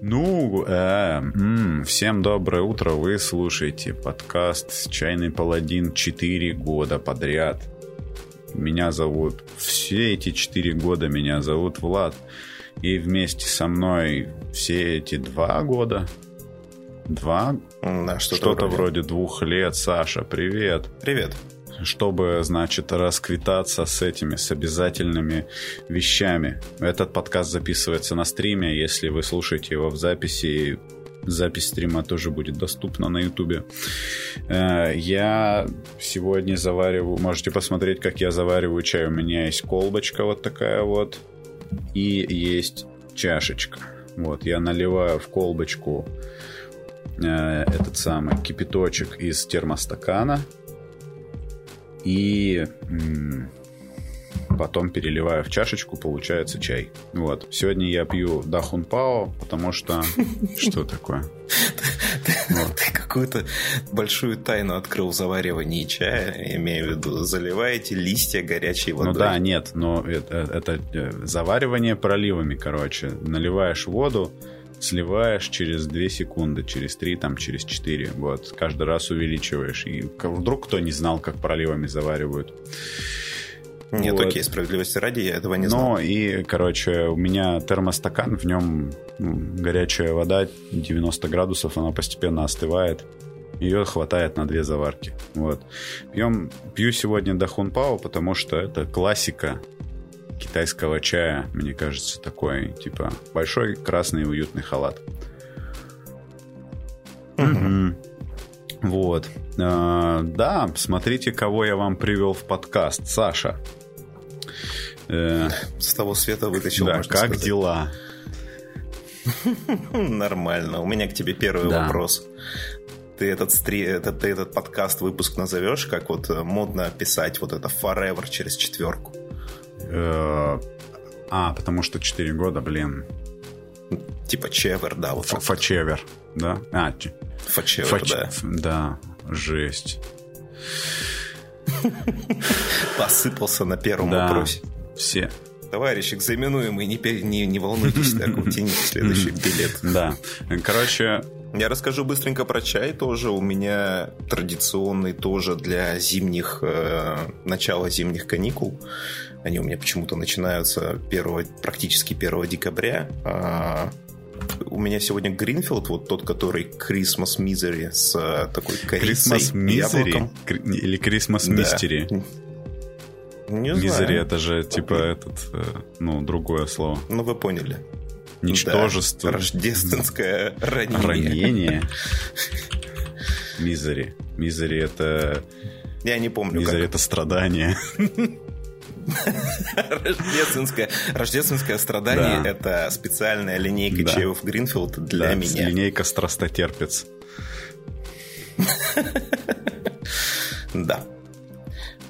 Ну, э, м, всем доброе утро. Вы слушаете подкаст «Чайный паладин» 4 года подряд. Меня зовут... Все эти 4 года меня зовут Влад. И вместе со мной все эти два года... Два? Да, что-то, Что-то вроде. вроде двух лет. Саша, привет. Привет. Чтобы, значит, расквитаться с этими, с обязательными вещами. Этот подкаст записывается на стриме. Если вы слушаете его в записи, запись стрима тоже будет доступна на ютубе. Э, Я сегодня завариваю... Можете посмотреть, как я завариваю чай. У меня есть колбочка вот такая вот. И есть чашечка. Вот, я наливаю в колбочку э, этот самый кипяточек из термостакана и потом переливаю в чашечку, получается чай. Вот. Сегодня я пью Дахун Пао, потому что... Что такое? Ты какую-то большую тайну открыл в заваривании чая, имею в виду, заливаете листья горячей водой. Ну да, нет, но это, это э, заваривание проливами, короче. Наливаешь воду, сливаешь через 2 секунды, через 3, там, через 4. Вот, каждый раз увеличиваешь. И вдруг кто не знал, как проливами заваривают. Нет, Вот. окей, справедливости ради, я этого не знал. Ну и, короче, у меня термостакан, в нем м, горячая вода, 90 градусов, она постепенно остывает. Ее хватает на две заварки. Вот. Пьем, пью сегодня Дахун Пао, потому что это классика китайского чая, мне кажется, такой, типа, большой красный уютный халат. Вот. А, да, смотрите, кого я вам привел в подкаст. Саша. Э, С того света вытащил, да, как сказать. дела? Нормально. У меня к тебе первый Да. вопрос. Ты этот, стри... этот, ты этот подкаст выпуск назовешь, как вот модно писать вот это forever через четверку? Э, А, потому что 4 года, блин. Типа чевер, да, вот. Фачевер, да? А, Фачевер, фач- да. да, жесть. Посыпался на первом Да, вопросе. все. Товарищ экзаменуемый, не, не, не волнуйтесь, так утяните следующий билет. Да. Короче, Я расскажу быстренько про чай тоже. У меня традиционный тоже для зимних, э, начала зимних каникул. Они у меня почему-то начинаются 1, практически 1 декабря. А, у меня сегодня Гринфилд, вот тот, который Christmas Misery с э, такой корицей, Christmas Misery или Christmas Да. Mystery. Не Misery знаю. это же типа этот, э, ну, другое слово. Ну, вы поняли. Ничтожество. Да, рождественское ранение. Ранение. Мизери. Мизери это... Я не помню, Мизери это страдание. рождественское, рождественское страдание Да. это специальная линейка Да. чаев Гринфилд для Да, меня. Линейка страстотерпец. Да.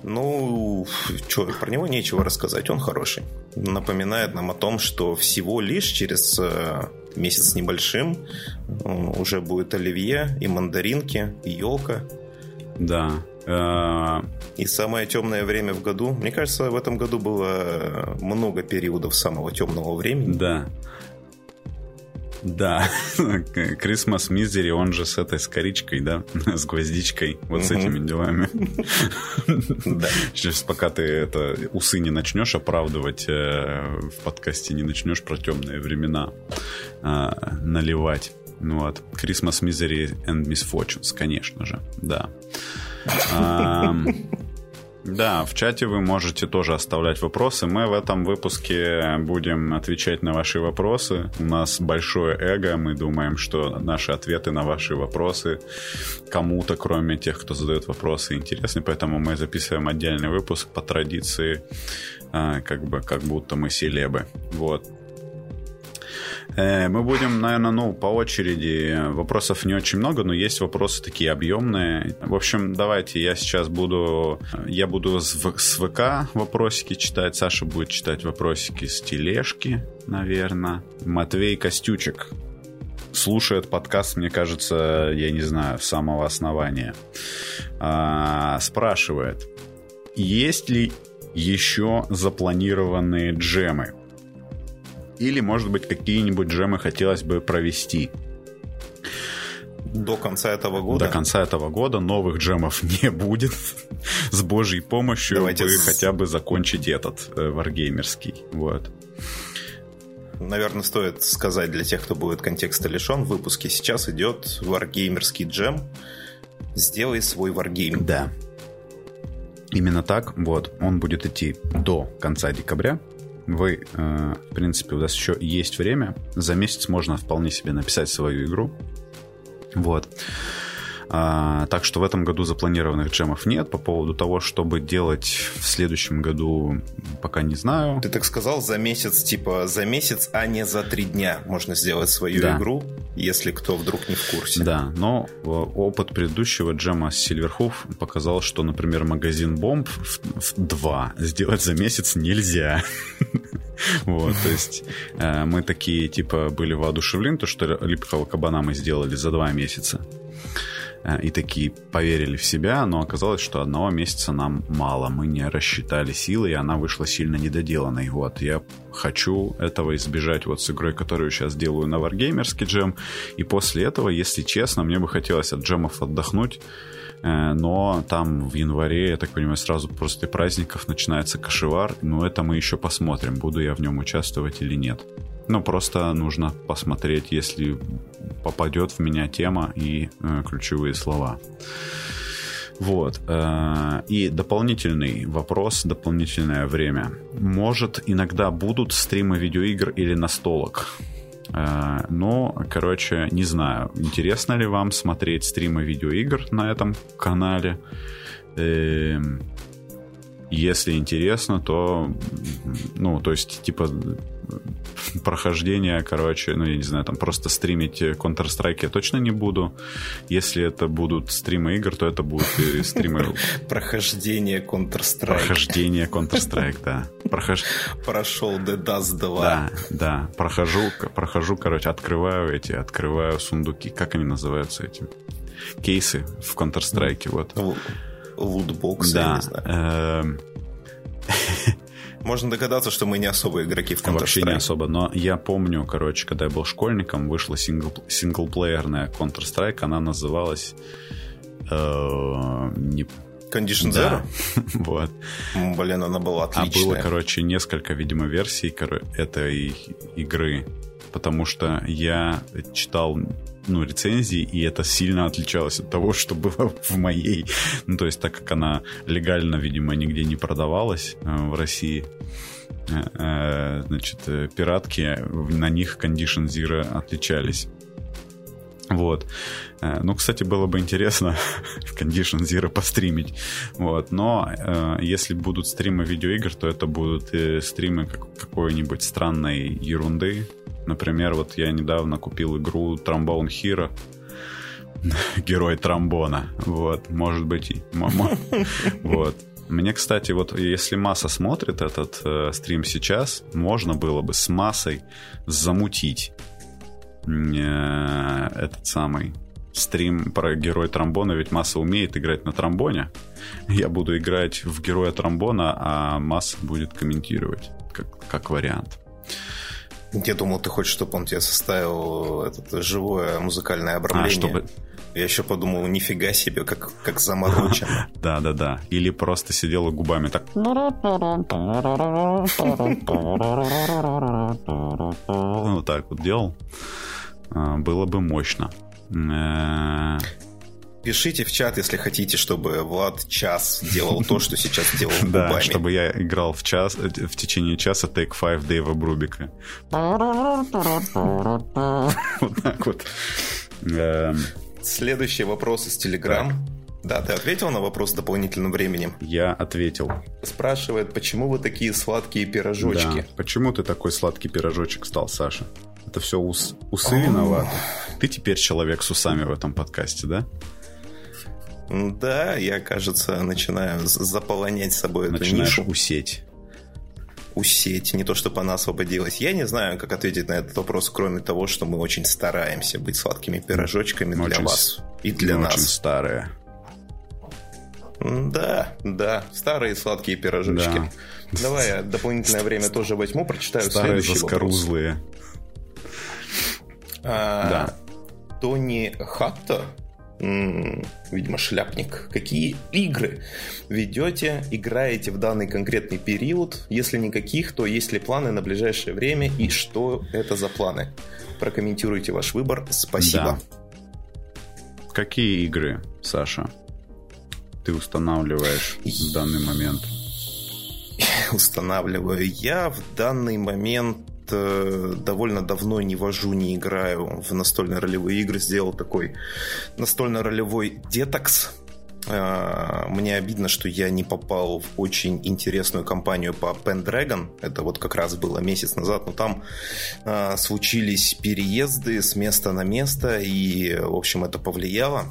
Ну, что, про него нечего рассказать, он хороший. Напоминает нам о том, что всего лишь через э, месяц с небольшим уже будет оливье и мандаринки, и елка. Да. Э, И самое темное время в году. Мне кажется, в этом году было много периодов самого темного времени. Да. Да. Christmas Misery, он же с этой, с коричкой, да? С гвоздичкой. Вот с этими делами. Да. Сейчас пока ты это усы не начнешь оправдывать э, в подкасте, не начнешь про темные времена э, наливать. Ну вот. Christmas Misery and Misfortunes, конечно же, да. Да, в чате вы можете тоже оставлять вопросы. Мы в этом выпуске будем отвечать на ваши вопросы. У нас большое эго. Мы думаем, что наши ответы на ваши вопросы кому-то, кроме тех, кто задает вопросы, интересны. Поэтому мы записываем отдельный выпуск по традиции, а, как бы как будто мы селебы. Вот. Э, Мы будем, наверное, ну, по очереди. Вопросов не очень много, но есть вопросы такие объемные. В общем, давайте я сейчас буду... Я буду с ВК вопросики читать. Саша будет читать вопросики с тележки, наверное. Матвей Костючек слушает подкаст, мне кажется, я не знаю, с самого основания. А, спрашивает, есть ли еще запланированные джемы? Или, может быть, какие-нибудь джемы хотелось бы провести. До конца этого года? До конца этого года новых джемов не будет. С божьей помощью Давайте вы с... хотя бы закончить этот э, варгеймерский. Вот. Наверное, стоит сказать для тех, кто будет контекста лишен, в выпуске сейчас идет варгеймерский джем. Сделай свой варгейм. Да. Именно так, вот, он будет идти до конца декабря. Вы, э, в принципе, у вас еще есть время. За месяц можно вполне себе написать свою игру. Вот. А, так что в этом году запланированных джемов нет. По поводу того, чтобы делать в следующем году, пока не знаю. Ты так сказал за месяц, типа за месяц, а не за три дня можно сделать свою да. игру, если кто вдруг не в курсе. Да, но э, опыт предыдущего джема с Silverhoof показал, что, например, магазин бомб в, в 2 сделать за месяц нельзя. Вот, то есть э, мы такие, типа, были воодушевлены, то, что липкого кабана мы сделали за два месяца. Э, и такие поверили в себя, но оказалось, что одного месяца нам мало. Мы не рассчитали силы, и она вышла сильно недоделанной. Вот, я хочу этого избежать вот с игрой, которую сейчас делаю на Wargamerский джем. И после этого, если честно, мне бы хотелось от джемов отдохнуть, э, но там в январе, я так понимаю, сразу после праздников начинается кошевар, но это мы еще посмотрим, буду я в нем участвовать или нет. Ну, просто нужно посмотреть, если попадет в меня тема и э, ключевые слова. Вот. Э, и дополнительный вопрос, дополнительное время. Может, иногда будут стримы видеоигр или настолок? Э, но, короче, не знаю, интересно ли вам смотреть стримы видеоигр на этом канале. Эм, если интересно, то, ну, то есть, типа, прохождение, короче, ну, я не знаю, там просто стримить Counter-Strike я точно не буду. Если это будут стримы игр, то это будут и стримы... Прохождение Counter-Strike. Прохождение Counter-Strike, да. Прохож... Прошел The Dust 2. Да, да. Прохожу, прохожу, короче, открываю эти, открываю сундуки. Как они называются эти? Кейсы в Counter-Strike, вот. Лутбоксы, да. я не знаю. Можно догадаться, что мы не особо игроки в Counter-Strike. Вообще не особо, но я помню, короче, когда я был школьником, вышла сингл, синглплеерная Counter-Strike, она называлась... Э, не Condition Zero? вот. Блин, она была отличная. А было, короче, несколько, видимо, версий этой игры, потому что я читал ну, рецензии, и это сильно отличалось от того, что было в моей. Ну, то есть, так как она легально, видимо, нигде не продавалась э, в России, э, э, значит, пиратки, на них Condition Zero отличались. Вот. Ну, кстати, было бы интересно Condition Zero постримить. Вот. Но э, если будут стримы видеоигр, то это будут э, стримы как, какой-нибудь странной ерунды. Например, вот я недавно купил игру Trombone Hero. Герой тромбона. Вот, может быть, и... Вот. Мне, кстати, вот если масса смотрит этот э, стрим сейчас, можно было бы с массой замутить э, этот самый стрим про героя тромбона, ведь масса умеет играть на тромбоне. Я буду играть в героя тромбона, а масса будет комментировать как, как вариант. Я думал, ты хочешь, чтобы он тебе составил это живое музыкальное обрамление. А, чтобы... Я еще подумал, нифига себе, как, как заморочено. Да, да, да. Или просто сидела губами так. Вот так вот делал. А, было бы мощно. Пишите в чат, если хотите, чтобы Влад час делал то, что сейчас делал. Да, чтобы я играл в час, в течение часа Take Five Дэйва Брубика. Вот так вот. Эм. Следующий вопрос из Телеграм. Да, ты ответил на вопрос дополнительным временем? Я ответил. Спрашивает, почему вы такие сладкие пирожочки? Да. Почему ты такой сладкий пирожочек стал, Саша? Это все ус, усы виноваты. Ты теперь человек с усами в этом подкасте, да? Да, я, кажется, начинаю заполонять собой Начинаешь эту нишу. усеть. Усеть, не то, чтобы она освободилась. Я не знаю, как ответить на этот вопрос, кроме того, что мы очень стараемся быть сладкими пирожочками мы для очень, вас и для нас. Очень старые. Да, да, старые сладкие пирожочки. Да. Давай я дополнительное время тоже возьму, прочитаю Старые заскорузлые. А, да. Тони Хатта, видимо, шляпник. Какие игры ведете, играете в данный конкретный период? Если никаких, то есть ли планы на ближайшее время и что это за планы? Прокомментируйте ваш выбор. Спасибо. Да. Какие игры, Саша, ты устанавливаешь в данный момент? Устанавливаю я в данный момент э, довольно давно не вожу, не играю в настольно ролевые игры. Сделал такой настольно-ролевой детокс. Э, мне обидно, что я не попал в очень интересную кампанию по Pendragon. Это вот как раз было месяц назад, но там э, случились переезды с места на место, и, в общем, это повлияло.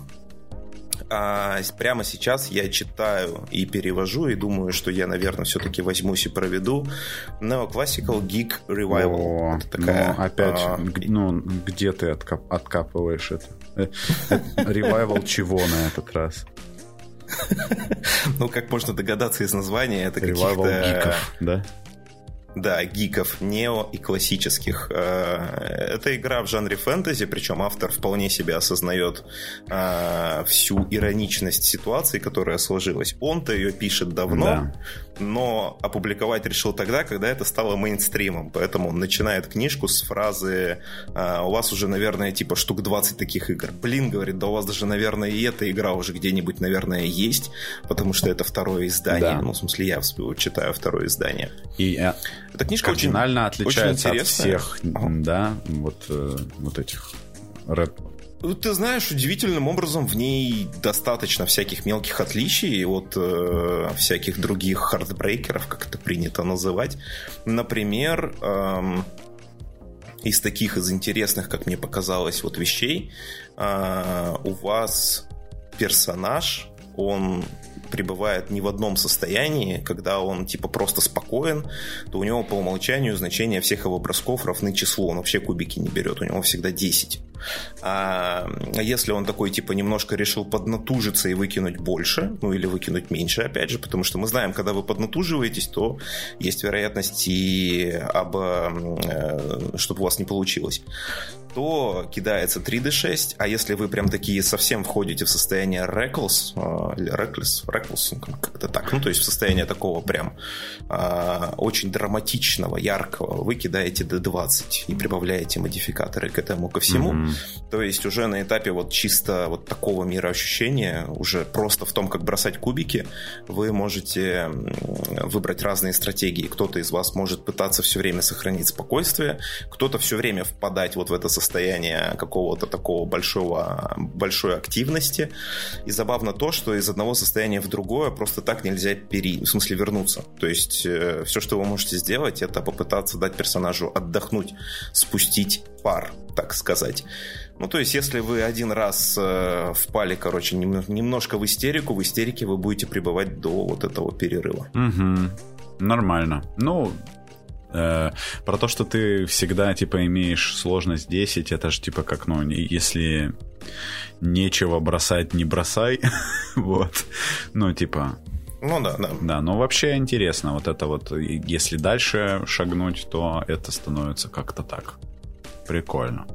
А прямо сейчас я читаю и перевожу, и думаю, что я, наверное, все-таки возьмусь и проведу Neoclassical Geek Revival. О, это такая, ну, опять, а... ну, где ты откап- откапываешь это? Ревайвал чего на этот раз? Ну, как можно догадаться из названия, это каких-то... да? Да, гиков, нео и классических. Э, это игра в жанре фэнтези, причем автор вполне себе осознает э, всю ироничность ситуации, которая сложилась. Он-то ее пишет давно, да. но опубликовать решил тогда, когда это стало мейнстримом. Поэтому он начинает книжку с фразы «А, «У вас уже, наверное, типа штук 20 таких игр». Блин, говорит, да у вас даже, наверное, и эта игра уже где-нибудь, наверное, есть, потому что это второе издание. Да. Ну, в смысле, я читаю второе издание. И э, эта книжка кардинально очень, отличается очень от всех, да, вот, э, вот этих рэп. Ну, ты знаешь, удивительным образом в ней достаточно всяких мелких отличий от э, всяких других хартбрейкеров, как это принято называть. Например, эм, из таких из интересных, как мне показалось, вот вещей, э, у вас персонаж, он пребывает не в одном состоянии, когда он типа просто спокоен, то у него по умолчанию значение всех его бросков равны числу. Он вообще кубики не берет, у него всегда 10. А если он такой, типа, немножко решил поднатужиться и выкинуть больше, ну или выкинуть меньше, опять же, потому что мы знаем, когда вы поднатуживаетесь, то есть вероятность и об, э, чтобы у вас не получилось то кидается 3d6, а если вы прям такие совсем входите в состояние reckless, э, или reckless, reckless, ну, как-то так, ну то есть в состояние такого прям э, очень драматичного, яркого, вы кидаете d20 и прибавляете модификаторы к этому ко всему, mm-hmm. То есть уже на этапе вот чисто вот такого мироощущения, уже просто в том, как бросать кубики, вы можете выбрать разные стратегии. Кто-то из вас может пытаться все время сохранить спокойствие, кто-то все время впадать вот в это состояние какого-то такого большого, большой активности. И забавно то, что из одного состояния в другое просто так нельзя пере... в смысле вернуться. То есть э, все, что вы можете сделать, это попытаться дать персонажу отдохнуть, спустить пар, так сказать. Ну, то есть, если вы один раз э, впали, короче, нем, немножко в истерику, в истерике вы будете пребывать до вот этого перерыва. Угу. Нормально. Ну, э, про то, что ты всегда, типа, имеешь сложность 10, это же, типа, как, ну, если нечего бросать, не бросай. вот. Ну, типа, ну да, да. Да, но вообще интересно, вот это вот, если дальше шагнуть, то это становится как-то так. Прикольно.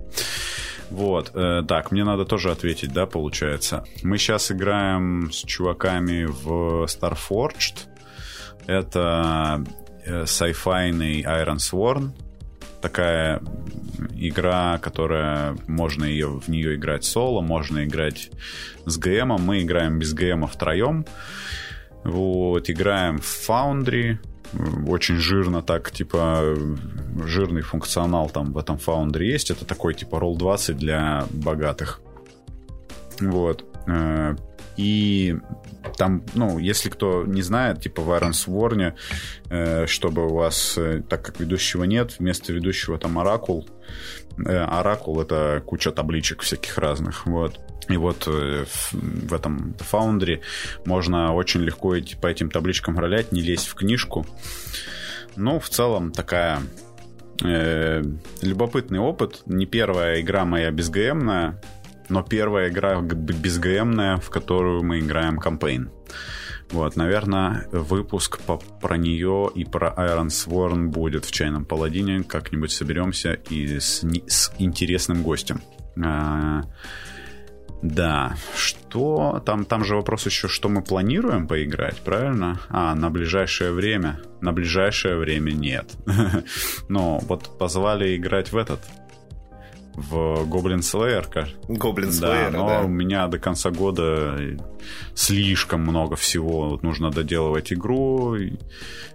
Вот, э, так, мне надо тоже ответить, да, получается. Мы сейчас играем с чуваками в Starforged. Это э, sci-fi Iron Sworn. Такая игра, которая можно ее, в нее играть соло, можно играть с ГМ. Мы играем без ГМ втроем. Вот, играем в Foundry, очень жирно так, типа, жирный функционал там в этом Foundry есть. Это такой, типа, Roll 20 для богатых. Вот. Э, и там, ну, если кто не знает, типа в Iron Sworn, э, чтобы у вас, э, так как ведущего нет, вместо ведущего там Оракул. Оракул — это куча табличек всяких разных, вот. И вот э, в этом Foundry можно очень легко идти по этим табличкам ролять, не лезть в книжку. Ну, в целом, такая э, любопытный опыт. Не первая игра моя безгмная. Но первая игра безгмная, в которую мы играем кампейн. Вот, наверное, выпуск по, про нее и про Iron Sworn будет в чайном паладине. Как-нибудь соберемся и с, с интересным гостем. А, да, что там, там же вопрос еще, что мы планируем поиграть, правильно? А, на ближайшее время. На ближайшее время нет. Но вот позвали играть в этот, в Goblin Slayer. Goblin Slayer, да. Но да. у меня до конца года слишком много всего. Вот нужно доделывать игру и,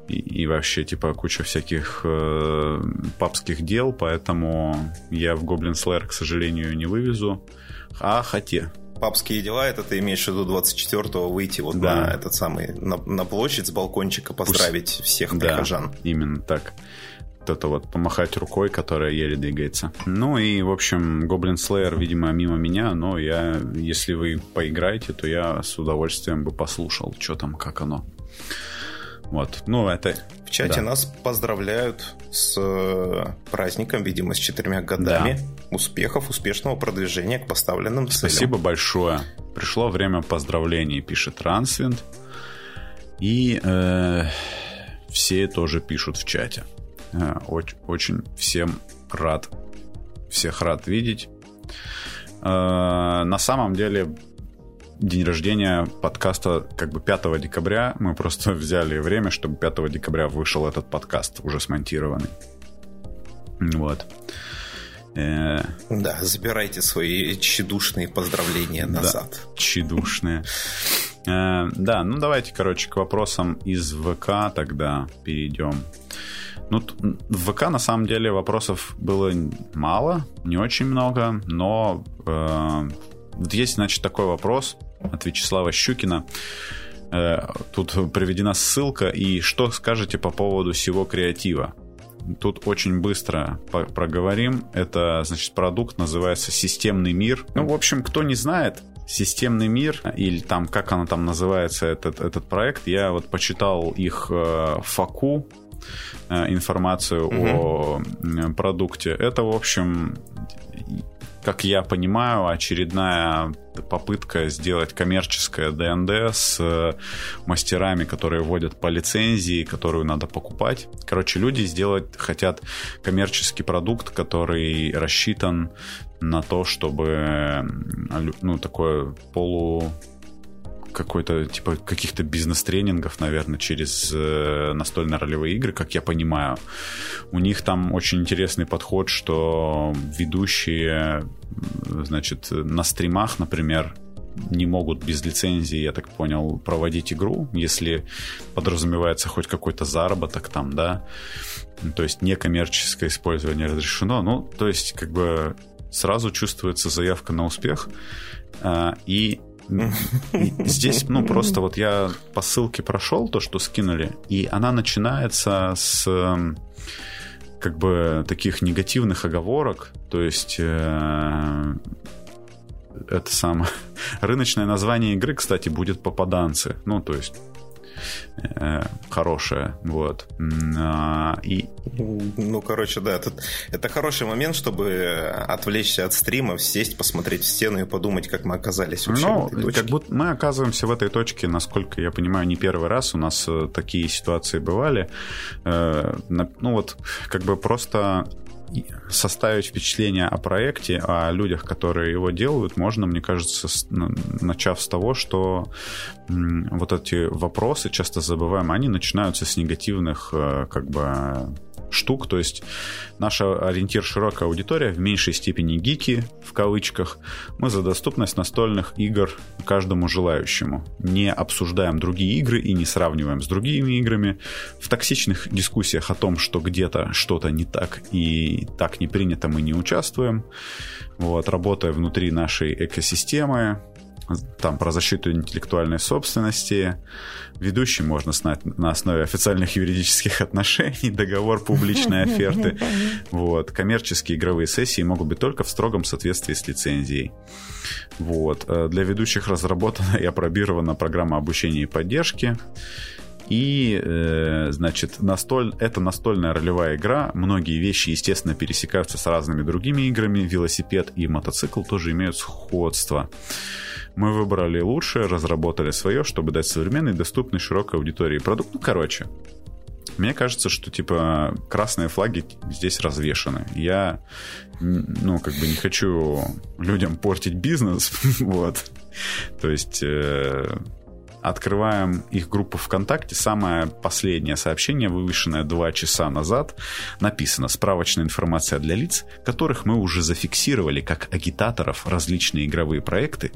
и, и вообще типа куча всяких э, папских дел, поэтому я в Goblin Slayer, к сожалению, не вывезу. А хотя папские дела, это ты имеешь в виду 24-го выйти вот да. на этот самый, на, на площадь с балкончика, поздравить Пусть... всех прихожан. Да, именно так. Это вот помахать рукой, которая еле двигается. Ну и, в общем, Goblin Slayer, видимо, мимо меня, но я, если вы поиграете, то я с удовольствием бы послушал, что там, как оно. Вот, ну это... В чате да. нас поздравляют с э, праздником, видимо, с четырьмя годами да. успехов, успешного продвижения к поставленным целям. Спасибо большое. Пришло время поздравлений, пишет Рансвинд. И э, все тоже пишут в чате. Э, очень, очень всем рад. Всех рад видеть. Э, на самом деле день рождения подкаста как бы 5 декабря. Мы просто взяли время, чтобы 5 декабря вышел этот подкаст, уже смонтированный. Вот. Э, да, забирайте свои тщедушные поздравления назад. Да, тщедушные. Да, ну давайте, короче, к вопросам из ВК тогда перейдем. Ну, в ВК на самом деле вопросов было мало, не очень много, но э, есть, значит, такой вопрос от Вячеслава Щукина. Э, тут приведена ссылка. И что скажете по поводу всего креатива? Тут очень быстро проговорим. Это, значит, продукт называется «Системный мир». Ну, в общем, кто не знает, Системный мир, или там, как она там называется, этот, этот проект, я вот почитал их э, факу, информацию угу. о продукте. Это, в общем, как я понимаю, очередная попытка сделать коммерческое ДНД с э, мастерами, которые вводят по лицензии, которую надо покупать. Короче, люди сделать хотят коммерческий продукт, который рассчитан на то, чтобы ну, такое полу какой-то, типа, каких-то бизнес-тренингов, наверное, через э, настольно-ролевые игры, как я понимаю. У них там очень интересный подход, что ведущие, значит, на стримах, например, не могут без лицензии, я так понял, проводить игру, если подразумевается хоть какой-то заработок там, да. То есть некоммерческое использование разрешено. Ну, то есть, как бы сразу чувствуется заявка на успех. А, и Здесь, ну, просто вот я по ссылке прошел то, что скинули, и она начинается с эм, как бы таких негативных оговорок, то есть э, это самое. Рыночное название игры, кстати, будет попаданцы, ну, то есть э, хорошая, вот. А, и... Ну, короче, да, это, это хороший момент, чтобы отвлечься от стрима, сесть, посмотреть в стену и подумать, как мы оказались вообще ну, в этой точке. как будто мы оказываемся в этой точке, насколько я понимаю, не первый раз. У нас э, такие ситуации бывали. Э, ну, вот, как бы просто составить впечатление о проекте, о людях, которые его делают, можно, мне кажется, начав с того, что вот эти вопросы, часто забываем, они начинаются с негативных э, как бы штук, то есть наша ориентир широкая аудитория, в меньшей степени гики, в кавычках, мы за доступность настольных игр каждому желающему. Не обсуждаем другие игры и не сравниваем с другими играми. В токсичных дискуссиях о том, что где-то что-то не так и так не принято, мы не участвуем. Вот, работая внутри нашей экосистемы, там про защиту интеллектуальной собственности. Ведущий можно знать на основе официальных юридических отношений, договор публичной оферты. Вот. Коммерческие игровые сессии могут быть только в строгом соответствии с лицензией. Вот. Э, для ведущих разработана и опробирована программа обучения и поддержки. И, э, значит, настоль... это настольная ролевая игра. Многие вещи, естественно, пересекаются с разными другими играми. Велосипед и мотоцикл тоже имеют сходство. Мы выбрали лучшее, разработали свое, чтобы дать современный, доступный широкой аудитории продукт. Ну, короче, мне кажется, что, типа, красные флаги здесь развешаны. Я, ну, как бы не хочу людям портить бизнес, вот. То есть... Э, открываем их группу ВКонтакте. Самое последнее сообщение, вывешенное два часа назад, написано «Справочная информация для лиц, которых мы уже зафиксировали как агитаторов различные игровые проекты,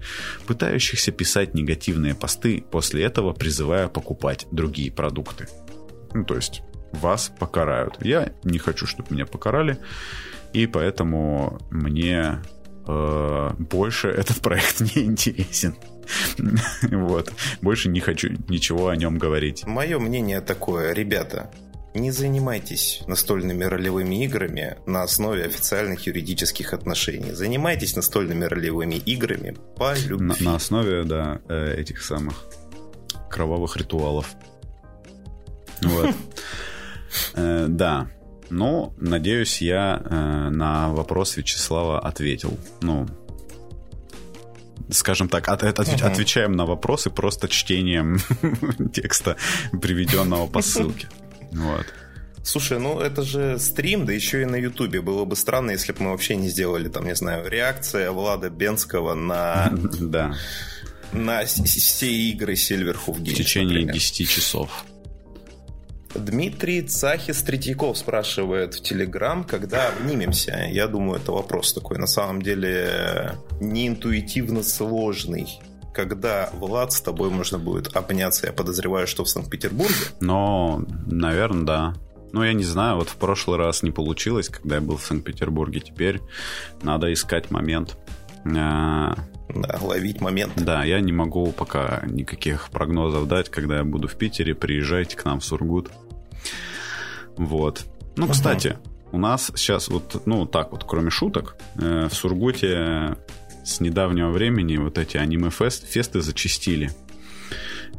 пытающихся писать негативные посты, после этого призывая покупать другие продукты». Ну, то есть вас покарают. Я не хочу, чтобы меня покарали, и поэтому мне э, больше этот проект не интересен. Вот. Больше не хочу ничего о нем говорить. Мое мнение такое, ребята, не занимайтесь настольными ролевыми играми на основе официальных юридических отношений. Занимайтесь настольными ролевыми играми по любви. На, на основе, да, э, этих самых кровавых ритуалов. Вот. Э, да. Ну, надеюсь, я э, на вопрос Вячеслава ответил. Ну, скажем так, от, от, uh-huh. отвечаем на вопросы просто чтением текста, приведенного по ссылке. Вот. Слушай, ну это же стрим, да еще и на Ютубе. Было бы странно, если бы мы вообще не сделали, там, не знаю, реакция Влада Бенского на... Да. На все игры Games, В течение например. 10 часов. Дмитрий Цахис Третьяков спрашивает в Телеграм, когда обнимемся. Я думаю, это вопрос такой, на самом деле, неинтуитивно сложный. Когда, Влад, с тобой можно будет обняться, я подозреваю, что в Санкт-Петербурге? Ну, наверное, да. Ну, я не знаю, вот в прошлый раз не получилось, когда я был в Санкт-Петербурге. Теперь надо искать момент. Да, ловить момент. Да, я не могу пока никаких прогнозов дать, когда я буду в Питере. Приезжайте к нам в Сургут. Вот. Ну, uh-huh. кстати, у нас сейчас вот, ну, так вот, кроме шуток, э, в Сургуте с недавнего времени вот эти аниме-фесты зачистили.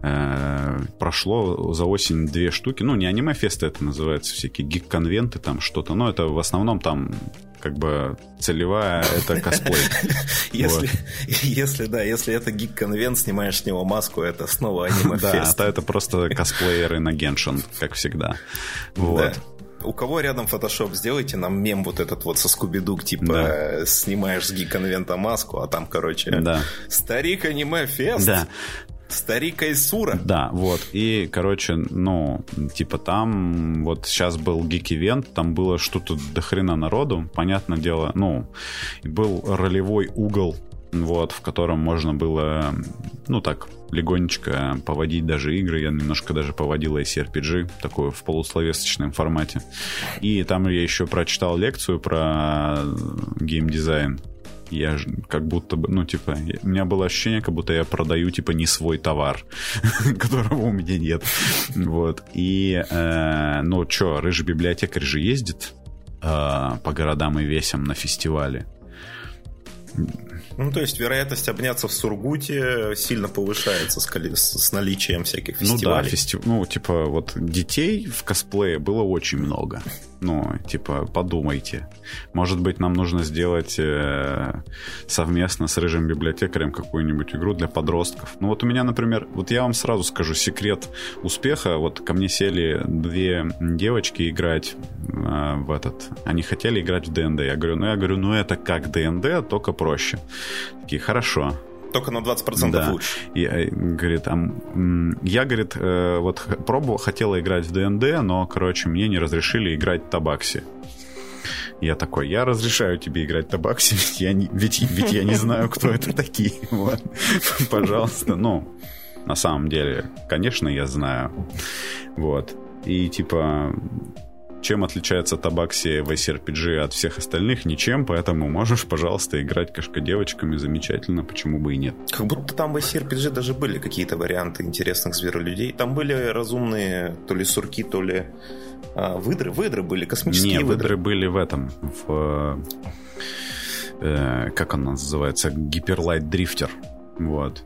Э, прошло за осень две штуки. Ну, не аниме-фесты это называется, всякие гик-конвенты, там что-то. Но это в основном там как бы целевая это косплей. Если, если да, если это гик-конвент, снимаешь с него маску, это снова аниме-фест. Да, а то это просто косплееры на Геншин, как всегда. Вот. У кого рядом фотошоп, сделайте нам мем вот этот вот со Скубидук, типа да. снимаешь с гик-конвента маску, а там, короче, да. старик аниме-фест. Да. Старик Айсура. Да, вот. И, короче, ну, типа там вот сейчас был гик-ивент, там было что-то до хрена народу, понятное дело, ну, был ролевой угол, вот, в котором можно было, ну, так, легонечко поводить даже игры. Я немножко даже поводил ACRPG, такое в полусловесочном формате. И там я еще прочитал лекцию про геймдизайн я как будто бы, ну, типа, у меня было ощущение, как будто я продаю, типа, не свой товар, которого у меня нет. Вот. И, э, ну, что, рыжий библиотекарь же ездит э, по городам и весям на фестивале. Ну, то есть вероятность обняться в Сургуте сильно повышается с, с, наличием всяких фестивалей. Ну да, фести... ну, типа, вот детей в косплее было очень много. Ну, типа, подумайте. Может быть, нам нужно сделать э, совместно с рыжим библиотекарем какую-нибудь игру для подростков. Ну, вот у меня, например, вот я вам сразу скажу секрет успеха. Вот ко мне сели две девочки играть э, в этот. Они хотели играть в ДНД. Я говорю, ну, я говорю, ну, это как ДНД, только проще. Такие, хорошо. Только на 20% да. лучше. И, э, говорит, а, я, говорит, э, вот пробовал, хотела играть в ДНД, но, короче, мне не разрешили играть в Табакси. Я такой, я разрешаю тебе играть в Табакси, ведь я не, ведь, ведь я не знаю, кто это такие. Вот. Пожалуйста, ну, на самом деле, конечно, я знаю. Вот. И типа чем отличается Табакси в SRPG от всех остальных? Ничем, поэтому можешь, пожалуйста, играть кошка-девочками замечательно, почему бы и нет. Как будто там в SRPG даже были какие-то варианты интересных зверолюдей. Там были разумные то ли сурки, то ли а, выдры. Выдры были, космические Не, выдры. выдры были в этом, в... Э, как он называется? Гиперлайт Дрифтер. Вот.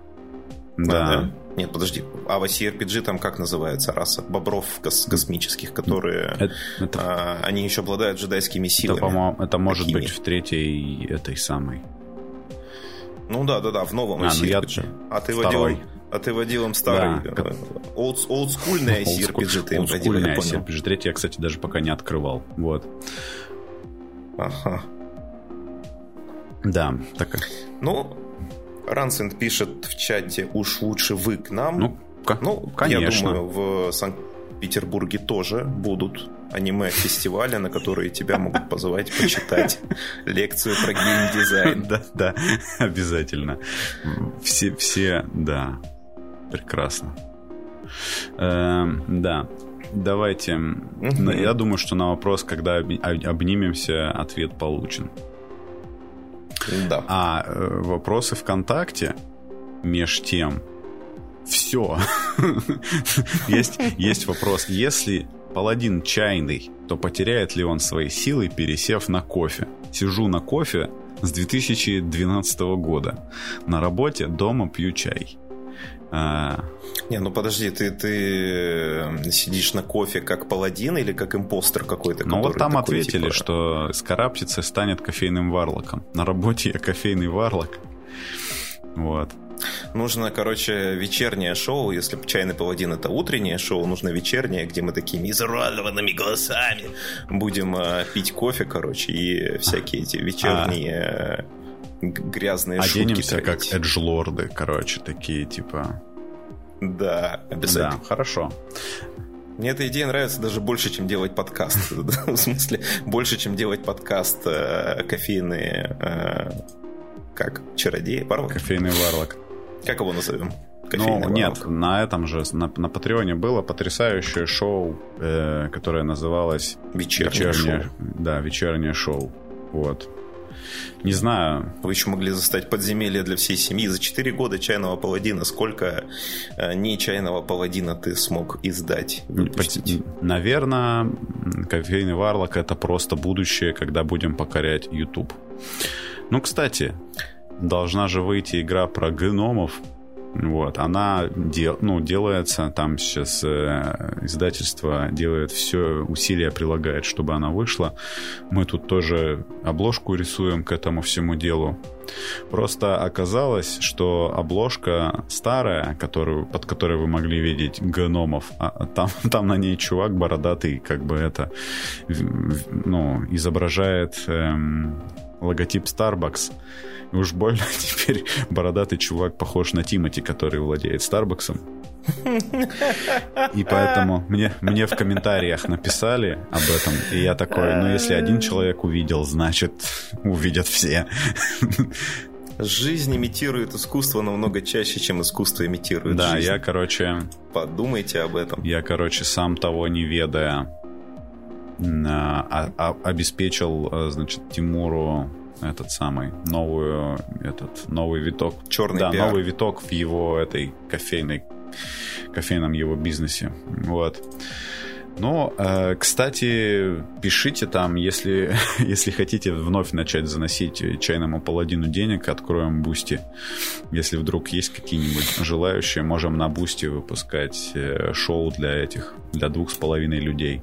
Да. А, да? Нет, подожди. А в CRPG там как называется раса? Бобров кос- космических, которые... Это, это... А, они еще обладают джедайскими силами. Это, по-моему, это может Какими? быть в третьей этой самой. Ну да, да, да, в новом а, ну я... А ты второй. водил... А ты водил им старый, да, олд, олдскульный CRPG ты им водил, я понял. Третий я, кстати, даже пока не открывал. Вот. Ага. Да, так. Ну, Рансенд пишет в чате, уж лучше вы к нам. Ну, ну конечно. Я думаю, в Санкт-Петербурге тоже будут аниме-фестивали, на которые тебя могут позвать почитать лекцию про геймдизайн. Да, да, обязательно. Все, все, да, прекрасно. Эм, да, давайте. Я думаю, что на вопрос, когда обнимемся, ответ получен. Да. А э, вопросы ВКонтакте меж тем все. есть, есть вопрос. Если паладин чайный, то потеряет ли он свои силы, пересев на кофе? Сижу на кофе с 2012 года. На работе, дома пью чай. А... Не, ну подожди, ты, ты сидишь на кофе как паладин или как импостер какой-то? Ну вот там ответили, типа... что скарабтица станет кофейным варлоком. На работе я кофейный варлок. Вот. Нужно, короче, вечернее шоу. Если чайный паладин это утреннее шоу, нужно вечернее, где мы такими изуродованными голосами будем э, пить кофе, короче, и всякие эти вечерние а... грязные Оденемся шутки. как эджлорды, короче, такие типа. Да, обязательно. Да, хорошо. Мне эта идея нравится даже больше, чем делать подкаст. В смысле, больше, чем делать подкаст э, кофейные... Э, как? Чародеи? Варлок? Кофейный варлок. Как его назовем? Кофейный ну, нет, на этом же, на, на Патреоне было потрясающее шоу, э, которое называлось... Вечернее, вечернее шоу. Да, вечернее шоу. Вот. Не знаю. Вы еще могли застать подземелье для всей семьи. За 4 года чайного паладина сколько э, не чайного паладина ты смог издать? Выпустить? Наверное, кофейный варлок это просто будущее, когда будем покорять YouTube. Ну, кстати, должна же выйти игра про гномов. Вот, она дел, ну, делается, там сейчас э, издательство делает все, усилия прилагает, чтобы она вышла. Мы тут тоже обложку рисуем к этому всему делу. Просто оказалось, что обложка старая, которую, под которой вы могли видеть гномов, а там, там на ней чувак бородатый, как бы это, ну, изображает эм, логотип Starbucks. Уж больно теперь бородатый чувак похож на Тимати, который владеет Старбаксом. И поэтому мне, мне в комментариях написали об этом, и я такой, ну если один человек увидел, значит увидят все. Жизнь имитирует искусство намного чаще, чем искусство имитирует да, жизнь. Да, я, короче... Подумайте об этом. Я, короче, сам того не ведая, а, а, обеспечил, э, значит, Тимуру этот самый новую этот новый виток черный да пиар. новый виток в его этой кофейной кофейном его бизнесе вот ну, э, кстати, пишите там, если, если хотите вновь начать заносить чайному паладину денег, откроем Бусти. Если вдруг есть какие-нибудь желающие, можем на Бусти выпускать э, шоу для этих, для двух с половиной людей.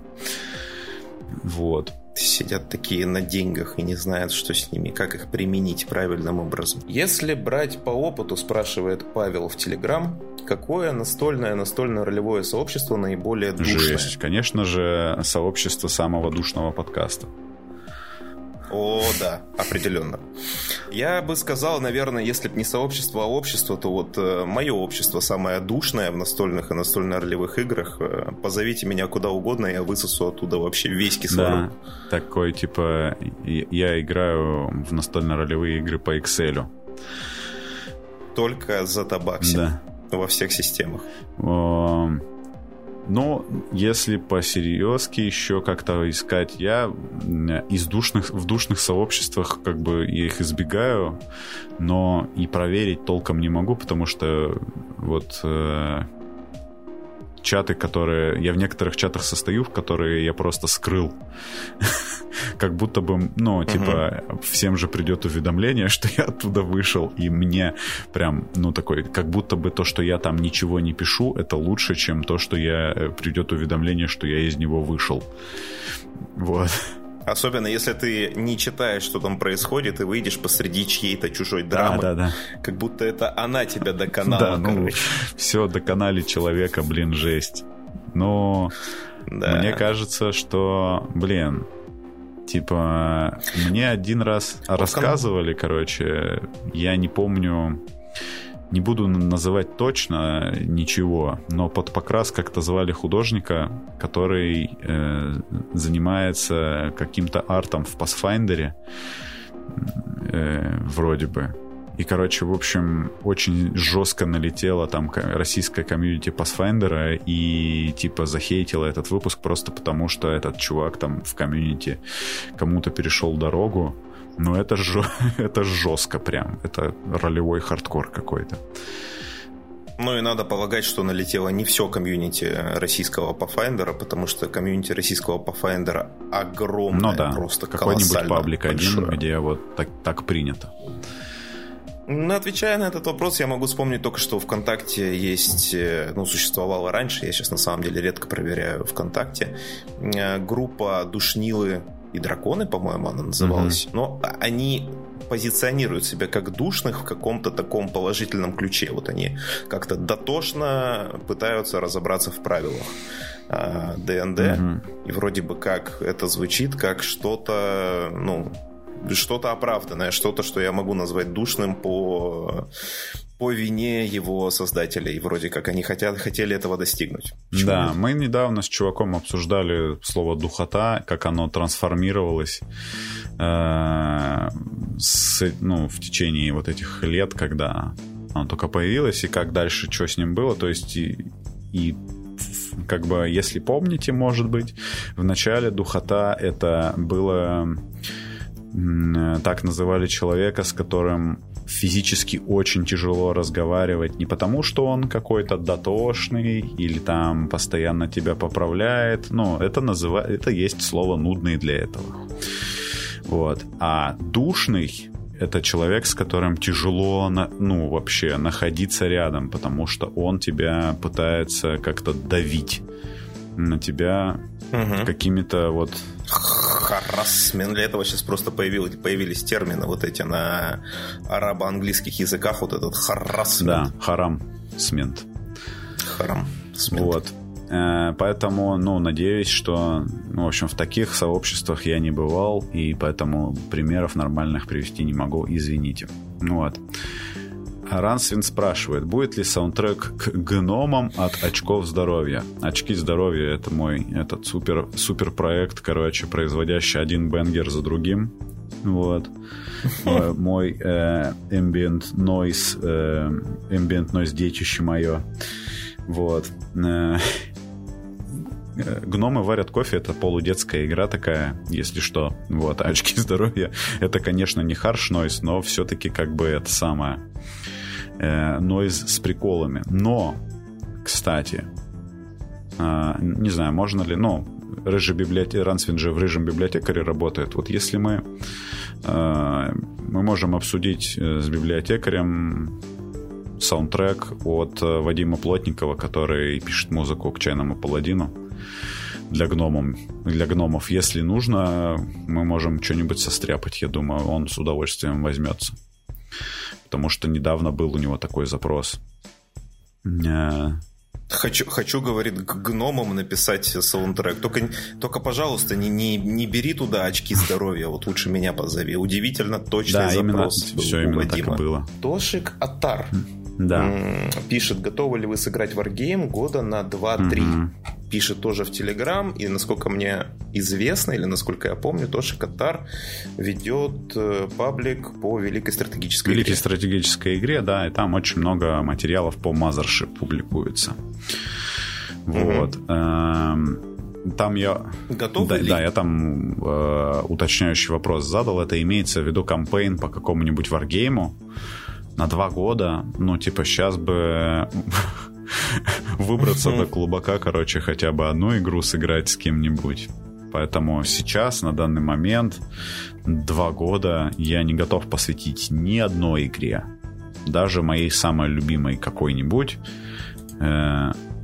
Вот сидят такие на деньгах и не знают, что с ними, как их применить правильным образом. Если брать по опыту, спрашивает Павел в Телеграм, какое настольное настольно-ролевое сообщество наиболее душное? Жесть. Конечно же, сообщество самого душного подкаста. О, да, определенно. Я бы сказал, наверное, если бы не сообщество, а общество, то вот э, мое общество самое душное в настольных и настольно-ролевых играх. Э, позовите меня куда угодно, я высосу оттуда вообще весь кислород. Да, такой, типа, я играю в настольно-ролевые игры по Excel. Только за табакси. Да. Во всех системах. Но если по-серьезки еще как-то искать, я из душных, в душных сообществах как бы я их избегаю, но и проверить толком не могу, потому что вот э, чаты, которые... Я в некоторых чатах состою, в которые я просто скрыл. Как будто бы, ну, типа, всем же придет уведомление, что я оттуда вышел, и мне прям, ну, такой, как будто бы то, что я там ничего не пишу, это лучше, чем то, что я э, придет уведомление, что я из него вышел. Вот. Особенно если ты не читаешь, что там происходит, и выйдешь посреди чьей-то чужой драмы. Да, да, да. Как будто это она тебя доконала. Да, ну, все, доконали человека, блин, жесть. Но да. мне кажется, что, блин, типа, мне один раз рассказывали, короче, я не помню не буду называть точно ничего, но под покрас как-то звали художника, который э, занимается каким-то артом в Pathfinder, э, вроде бы. И, короче, в общем, очень жестко налетела там российская комьюнити Pathfinder и, типа, захейтила этот выпуск просто потому, что этот чувак там в комьюнити кому-то перешел дорогу, но это, ж... это жестко прям. Это ролевой хардкор какой-то. Ну и надо полагать, что налетело не все комьюнити российского Pathfinder, потому что комьюнити российского Pathfinder огромное, ну, да. просто Какой-нибудь паблик один, где вот так, так принято. Ну, отвечая на этот вопрос, я могу вспомнить только, что ВКонтакте есть, э, ну, существовало раньше, я сейчас на самом деле редко проверяю ВКонтакте, э, группа Душнилы и драконы, по-моему, она называлась. Mm-hmm. Но они позиционируют себя как душных в каком-то таком положительном ключе. Вот они как-то дотошно пытаются разобраться в правилах ДНД. А, mm-hmm. И вроде бы как это звучит как что-то, ну, что-то оправданное, что-то, что я могу назвать душным по по вине его создателей. Вроде как они хотят, хотели этого достигнуть. Почему да, мы недавно с чуваком обсуждали слово «духота», как оно трансформировалось э, с, ну, в течение вот этих лет, когда оно только появилось, и как дальше, что с ним было. То есть и, и как бы, если помните, может быть, в начале духота это было так называли человека, с которым физически очень тяжело разговаривать не потому, что он какой-то дотошный или там постоянно тебя поправляет, но это называет, это есть слово нудный для этого. Вот. А душный это человек, с которым тяжело, ну, вообще находиться рядом, потому что он тебя пытается как-то давить на тебя угу. какими-то вот Харассмент. Для этого сейчас просто появились, появились термины вот эти на арабо-английских языках. Вот этот харассмент. Да, харам-смент. Харам. Вот. Э, поэтому, ну, надеюсь, что, ну, в общем, в таких сообществах я не бывал, и поэтому примеров нормальных привести не могу, извините. Ну вот. Рансвин спрашивает, будет ли саундтрек к гномам от очков здоровья. Очки здоровья это мой этот супер, супер проект, короче, производящий один бенгер за другим. Вот. Мой э, ambient noise, э, ambient noise детище мое. Вот. Э, Гномы варят кофе, это полудетская игра такая, если что. Вот, а очки здоровья, это, конечно, не харш нойс, но все-таки как бы это самое э, нойз с приколами. Но, кстати, э, не знаю, можно ли, ну, рыжий библиотек, Рансвин же в рыжем библиотекаре работает. Вот если мы, э, мы можем обсудить э, с библиотекарем саундтрек от э, Вадима Плотникова, который пишет музыку к чайному паладину для гномов. Для гномов, если нужно, мы можем что-нибудь состряпать. Я думаю, он с удовольствием возьмется потому что недавно был у него такой запрос. Э, хочу, хочу, говорит, к гномам написать саундтрек. Только, только пожалуйста, не, не, не бери туда очки здоровья. Вот лучше меня позови. Удивительно точный да, запрос. Именно, все именно Вадима. так и было. Тошик Атар. Да. Пишет, готовы ли вы сыграть Wargame года на 2-3. Угу пишет тоже в Телеграм, и насколько мне известно, или насколько я помню, Тоши Катар ведет э, паблик по Великой стратегической Великой игре. стратегической игре, да, и там очень много материалов по Mothership публикуется. Вот. Угу. Там я... Готов да, ли? Да, я там э, уточняющий вопрос задал. Это имеется в виду кампейн по какому-нибудь варгейму на два года. Ну, типа, сейчас бы выбраться до клубака, короче, хотя бы одну игру сыграть с кем-нибудь. Поэтому сейчас, на данный момент, два года я не готов посвятить ни одной игре. Даже моей самой любимой какой-нибудь.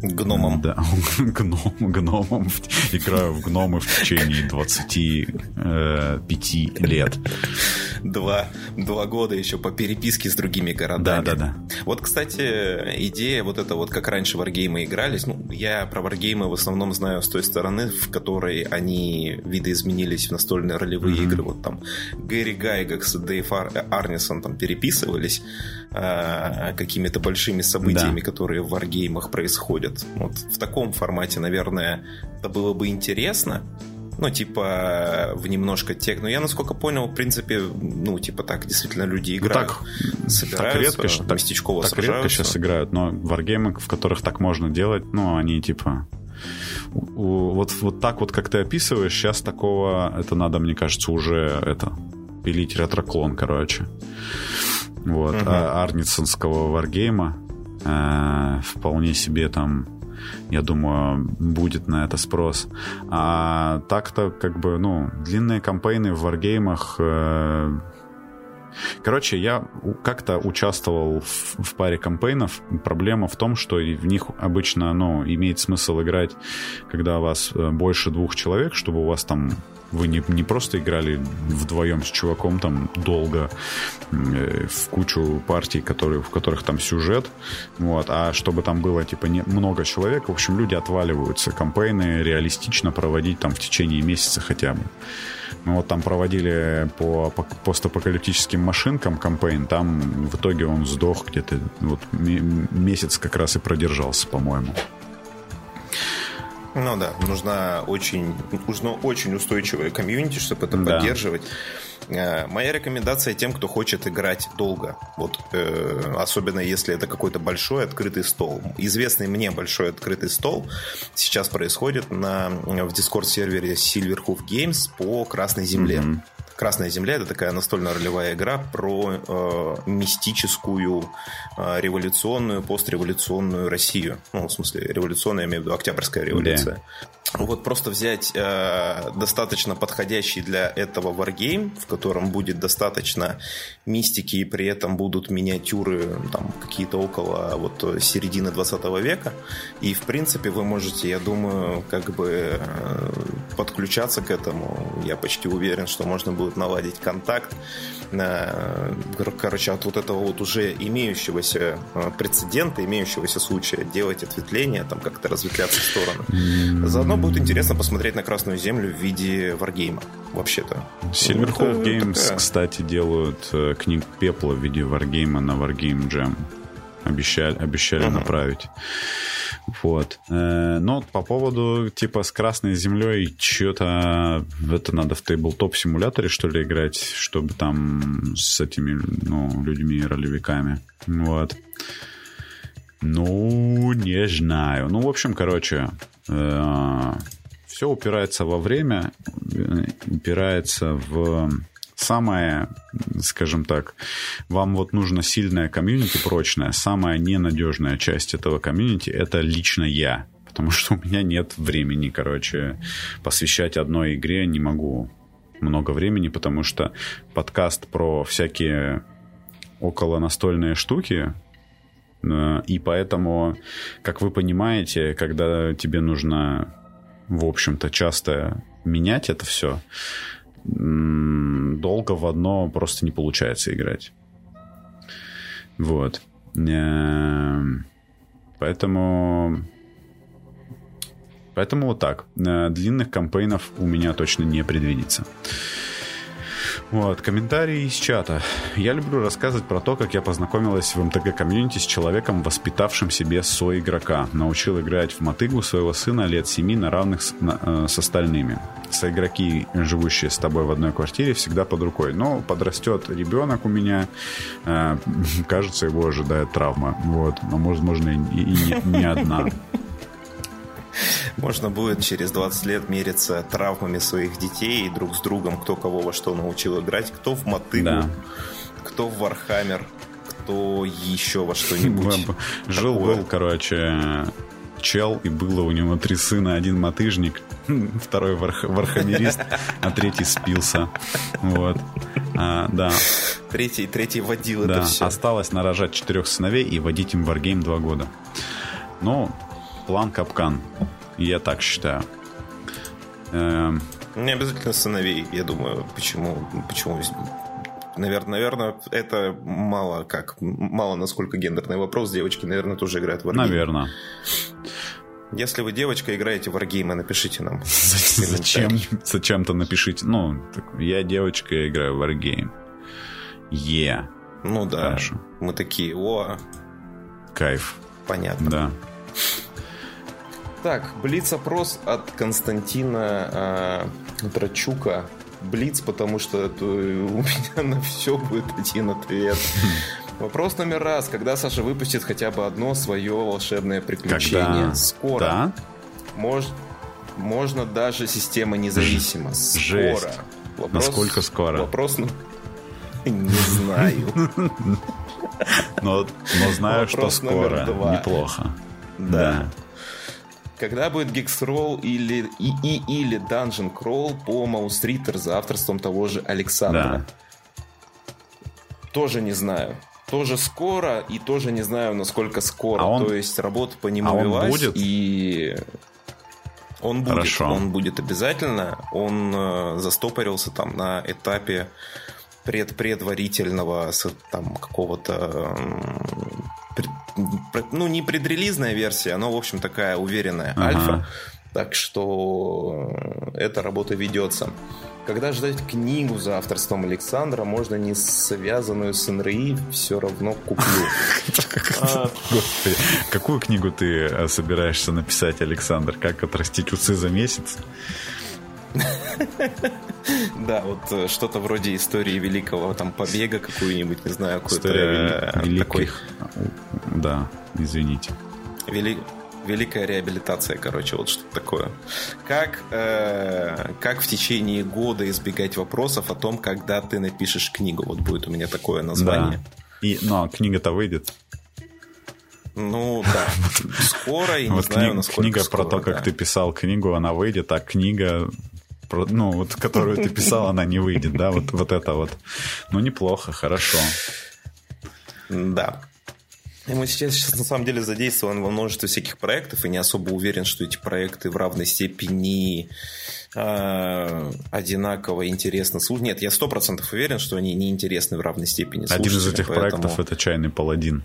Э, Гномом. Да, гном, гномом. Играю в гномы в течение 25 э, лет. Два, два года еще по переписке с другими городами. Да, да, да. Вот, кстати, идея вот это вот, как раньше варгеймы игрались, ну, я про варгеймы в основном знаю с той стороны, в которой они видоизменились в настольные ролевые mm-hmm. игры. Вот там Гэри Гайгакс и Дэйв Ар- Арнисон там переписывались э, какими-то большими событиями, да. которые в варгеймах происходят. Вот в таком формате, наверное, это было бы интересно. Ну, типа, в немножко тех. Но я, насколько понял, в принципе, ну, типа, так действительно люди ну, играют. Ну, так, собираются, так редко, так, местечково так редко сейчас играют, но варгеймы, в которых так можно делать, ну, они, типа, вот, вот так вот, как ты описываешь, сейчас такого, это надо, мне кажется, уже это пилить ретроклон, короче. Вот, угу. а, Арнитсонского варгейма э, вполне себе там я думаю, будет на это спрос. А так-то, как бы, ну, длинные кампейны в варгеймах... Э... Короче, я как-то участвовал в, в паре кампейнов. Проблема в том, что в них обычно, ну, имеет смысл играть, когда у вас э, больше двух человек, чтобы у вас там вы не, не просто играли вдвоем с чуваком там долго э, в кучу партий, которые, в которых там сюжет, вот, а чтобы там было типа не, много человек, в общем, люди отваливаются. Кампейны реалистично проводить там в течение месяца хотя бы. Мы вот там проводили по, по постапокалиптическим машинкам кампейн, там в итоге он сдох где-то, вот месяц как раз и продержался, по-моему. Ну да, нужна очень, нужно очень устойчивая комьюнити, чтобы это да. поддерживать. Э, моя рекомендация тем, кто хочет играть долго, вот э, особенно если это какой-то большой открытый стол. Известный мне большой открытый стол сейчас происходит на в Discord сервере Silverhoof Games по Красной Земле. Mm-hmm. Красная земля это такая настольно-ролевая игра про э, мистическую, э, революционную, постреволюционную Россию. Ну, в смысле, революционная, я имею в виду, Октябрьская революция. Вот просто взять э, достаточно подходящий для этого варгейм, в котором будет достаточно мистики и при этом будут миниатюры там какие-то около вот середины 20 века. И в принципе вы можете, я думаю, как бы э, подключаться к этому. Я почти уверен, что можно будет наладить контакт. Э, короче, от вот этого вот уже имеющегося э, прецедента, имеющегося случая делать ответвление, там как-то разветвляться в сторону. Заодно будет интересно посмотреть на Красную Землю в виде варгейма, вообще-то. Silverhawk ну, Games, такая... кстати, делают э, книг пепла в виде варгейма на Wargame Jam. Обещали, обещали uh-huh. направить. Вот. Э, но по поводу, типа, с Красной Землей, что-то это надо в тейблтоп симуляторе, что ли, играть, чтобы там с этими, ну, людьми, ролевиками. Вот. Ну, не знаю. Ну, в общем, короче, э, все упирается во время, упирается в самое, скажем так, вам вот нужно сильная комьюнити прочная, самая ненадежная часть этого комьюнити это лично я. Потому что у меня нет времени, короче, посвящать одной игре не могу много времени, потому что подкаст про всякие около настольные штуки, Э, и поэтому, как вы понимаете, когда тебе нужно, в общем-то, часто менять это все, долго в одно просто не получается играть. Вот. Э, поэтому... Поэтому вот так. Э, длинных кампейнов у меня точно не предвидится. Вот, комментарии из чата. Я люблю рассказывать про то, как я познакомилась в МТГ-комьюнити с человеком, воспитавшим себе со-игрока. Научил играть в мотыгу своего сына лет семи на равных с, на, э, с остальными. Соигроки, живущие с тобой в одной квартире, всегда под рукой. Но подрастет ребенок у меня, э, кажется, его ожидает травма. Вот, но, возможно, и, и не, не одна. Можно будет через 20 лет мериться травмами своих детей друг с другом, кто кого во что научил играть, кто в мотыгу, да. кто в Warhammer, то еще во что-нибудь. Жил-был, короче, чел, и было у него три сына, один мотыжник, второй варх, вархамерист, а третий спился. Вот. А, да. Третий, третий водил да. это все. Осталось нарожать четырех сыновей и водить им Wargame два года. Ну, план капкан. Я так считаю. Эм... Не обязательно сыновей, я думаю. Почему? Почему Наверное, наверное, это мало как, мало насколько гендерный вопрос. Девочки, наверное, тоже играют в Wargame. Наверное. Если вы девочка, играете в Wargame, напишите нам. Зачем? Зачем-то напишите. Ну, я девочка, я играю в Wargame. Е. Ну да. Хорошо. Мы такие, о. Кайф. Понятно. Да. Так, блиц-опрос от Константина э, Трачука. Блиц, потому что это, у меня на все будет один ответ. Вопрос номер раз. Когда Саша выпустит хотя бы одно свое волшебное приключение? Когда? Скоро. Да? Мож... Можно даже система независима. Скоро. Жесть. Вопрос... Насколько скоро? Вопрос... Не знаю. Но, но знаю, что скоро. Неплохо. Да. Когда будет Roll или, и, и, или Dungeon Crawl по Reader за авторством того же Александра? Да. Тоже не знаю. Тоже скоро и тоже не знаю, насколько скоро. А он... То есть работа по нему а велась. будет? И он будет. Хорошо. Он будет обязательно. Он э, застопорился там на этапе предпредварительного там какого-то ну не предрелизная версия, но в общем такая уверенная ага. альфа, так что эта работа ведется. Когда ждать книгу за авторством Александра, можно не связанную с НРИ, все равно куплю. Господи, какую книгу ты э, собираешься написать, Александр? Как отрастить усы за месяц? Да, вот э, что-то вроде истории великого там побега какую-нибудь, не знаю, какой-то великих. Да, извините. Вели... Великая реабилитация, короче, вот что-то такое. Как, э, как в течение года избегать вопросов о том, когда ты напишешь книгу? Вот будет у меня такое название. Да. И, ну, а книга-то выйдет. Ну да, скоро и не вот знаю, кни- насколько Книга скоро, про то, как да. ты писал книгу, она выйдет, а книга ну, вот, которую ты писал, она не выйдет, да, вот, вот это вот. Ну, неплохо, хорошо. Да. И мы сейчас, сейчас на самом деле задействованы во множестве всяких проектов, и не особо уверен, что эти проекты в равной степени э, одинаково интересно слушать. Нет, я сто процентов уверен, что они не интересны в равной степени. Один из этих поэтому... проектов это чайный паладин.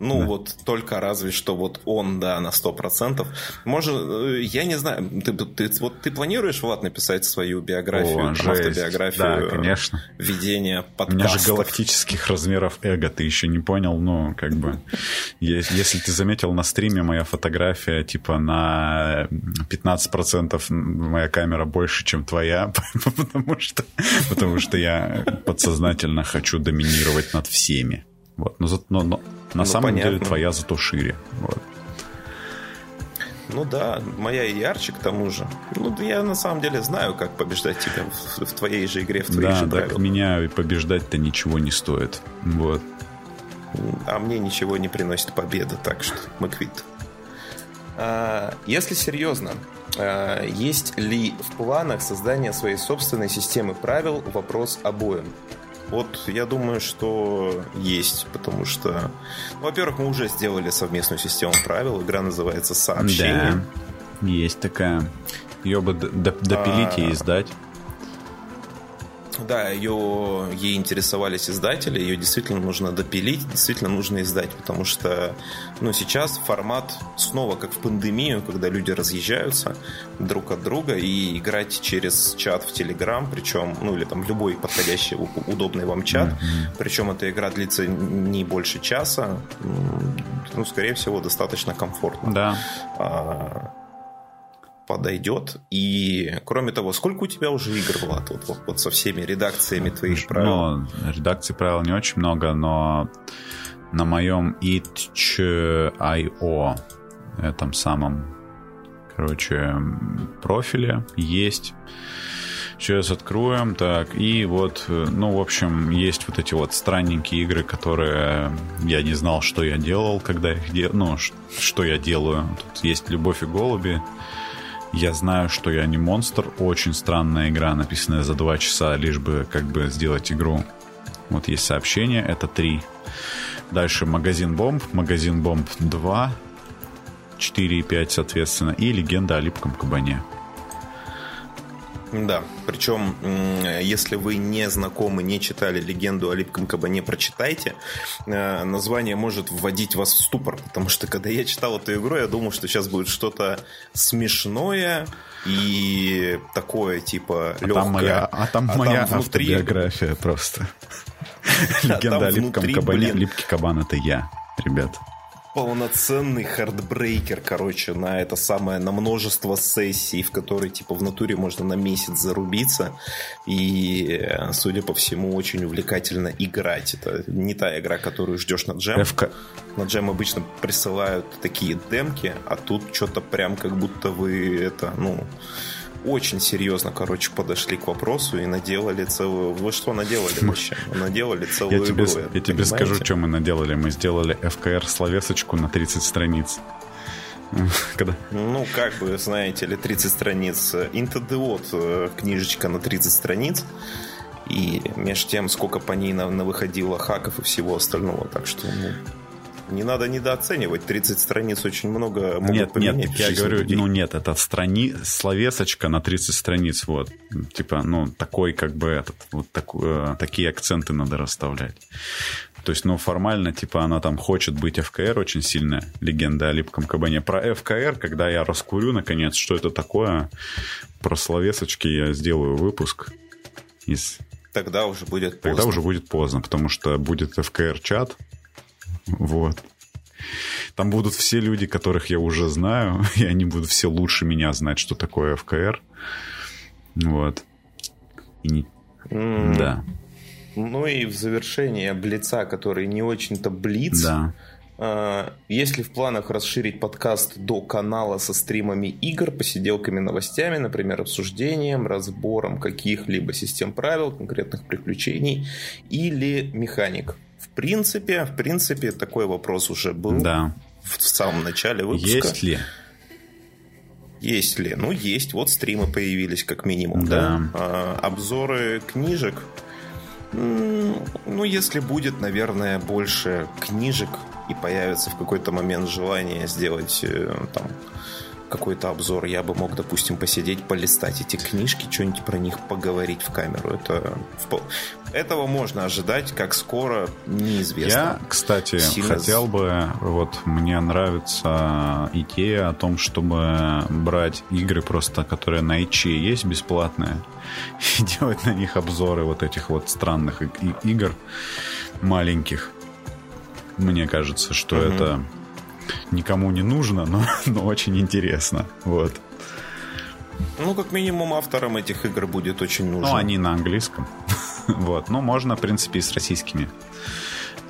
Ну, да. вот только разве что вот он, да, на 100%. Может, э, я не знаю, ты, ты, вот ты планируешь, Влад, написать свою биографию, О, жесть. автобиографию? Да, конечно. Ведение подкастов? У меня же галактических размеров эго, ты еще не понял, ну, как бы, если ты заметил на стриме моя фотография, типа, на 15% моя камера больше, чем твоя, потому что, потому что я подсознательно хочу доминировать над всеми. Вот. Но, но, но на ну, самом понятно. деле твоя зато шире. Вот. Ну да, моя и ярче к тому же. Ну, я на самом деле знаю, как побеждать тебя в, в твоей же игре, в твоих да, же правилах. так меня побеждать-то ничего не стоит. Вот. А мне ничего не приносит победа, так что мы квит. А, если серьезно, а, есть ли в планах создания своей собственной системы правил вопрос обоим? Вот я думаю, что есть, потому что, ну, во-первых, мы уже сделали совместную систему правил. Игра называется Сообщение. Да, есть такая. Ее бы допилить а... и издать. Да, ее, ей интересовались издатели, ее действительно нужно допилить, действительно нужно издать, потому что ну, сейчас формат снова как в пандемию, когда люди разъезжаются друг от друга и играть через чат в Телеграм, причем, ну или там любой подходящий, удобный вам чат, причем эта игра длится не больше часа, ну, скорее всего, достаточно комфортно. Да. А, подойдет. И, кроме того, сколько у тебя уже игр, Влад, вот, вот, вот со всеми редакциями твоих правил? Ну, редакций правил не очень много, но на моем itch.io этом самом, короче, профиле есть Сейчас откроем. Так, и вот, э, ну, в общем, есть вот эти вот странненькие игры, которые я не знал, что я делал, когда их делал. Ну, что я делаю. Тут есть «Любовь и голуби». Я знаю, что я не монстр. Очень странная игра, написанная за два часа, лишь бы как бы сделать игру. Вот есть сообщение, это три. Дальше магазин бомб, магазин бомб 2, 4 и 5, соответственно, и легенда о липком кабане. Да, причем, если вы не знакомы, не читали легенду о липком кабане, прочитайте. Э, название может вводить вас в ступор, потому что когда я читал эту игру, я думал, что сейчас будет что-то смешное и такое, типа, а легкое. Там моя, а там а моя там внутри... автобиография просто. А Легенда о липком кабане. Липкий кабан — это я, ребят полноценный heartbreaker, короче, на это самое, на множество сессий, в которые, типа, в натуре можно на месяц зарубиться. И, судя по всему, очень увлекательно играть. Это не та игра, которую ждешь на джем. FK. На джем обычно присылают такие демки, а тут что-то прям как будто вы это, ну очень серьезно, короче, подошли к вопросу и наделали целую... Вы что наделали вообще? Наделали целую я тебе, игру. Я тебе скажу, что мы наделали. Мы сделали FKR словесочку на 30 страниц. Когда? Ну, как бы, знаете ли, 30 страниц. Odd, э, книжечка на 30 страниц. И между тем, сколько по ней на, на выходило хаков и всего остального. Так что, ну, не надо недооценивать. 30 страниц очень много могут Нет, поменять нет, я говорю, людей. ну нет, это страни... словесочка на 30 страниц, вот. Типа, ну, такой как бы этот, вот так, э, такие акценты надо расставлять. То есть, ну, формально, типа, она там хочет быть ФКР очень сильная, легенда о липком кабане. Про ФКР, когда я раскурю, наконец, что это такое, про словесочки я сделаю выпуск из... Тогда уже будет поздно. Тогда уже будет поздно, потому что будет ФКР-чат, вот. Там будут все люди, которых я уже знаю, и они будут все лучше меня знать, что такое ФКР. Вот. И не... mm. Да. Ну и в завершение Блица, который не очень-то Блиц. Да. А, есть ли в планах расширить подкаст до канала со стримами игр, посиделками, новостями, например, обсуждением, разбором каких-либо систем правил, конкретных приключений или механик? В принципе, в принципе, такой вопрос уже был да. в самом начале выпуска. Есть ли? Есть ли? Ну, есть. Вот стримы появились, как минимум. Да. да? А, обзоры книжек. Ну, если будет, наверное, больше книжек и появится в какой-то момент желание сделать э, там какой-то обзор, я бы мог, допустим, посидеть, полистать эти книжки, что-нибудь про них поговорить в камеру. Это этого можно ожидать, как скоро, неизвестно. Я, кстати, Сильно... хотел бы, вот мне нравится идея о том, чтобы брать игры просто, которые на ИЧе есть бесплатные, и делать на них обзоры вот этих вот странных игр маленьких. Мне кажется, что угу. это никому не нужно, но, но очень интересно. Вот. Ну, как минимум, авторам этих игр будет очень нужно. Ну, они на английском. вот. Ну, можно, в принципе, и с российскими.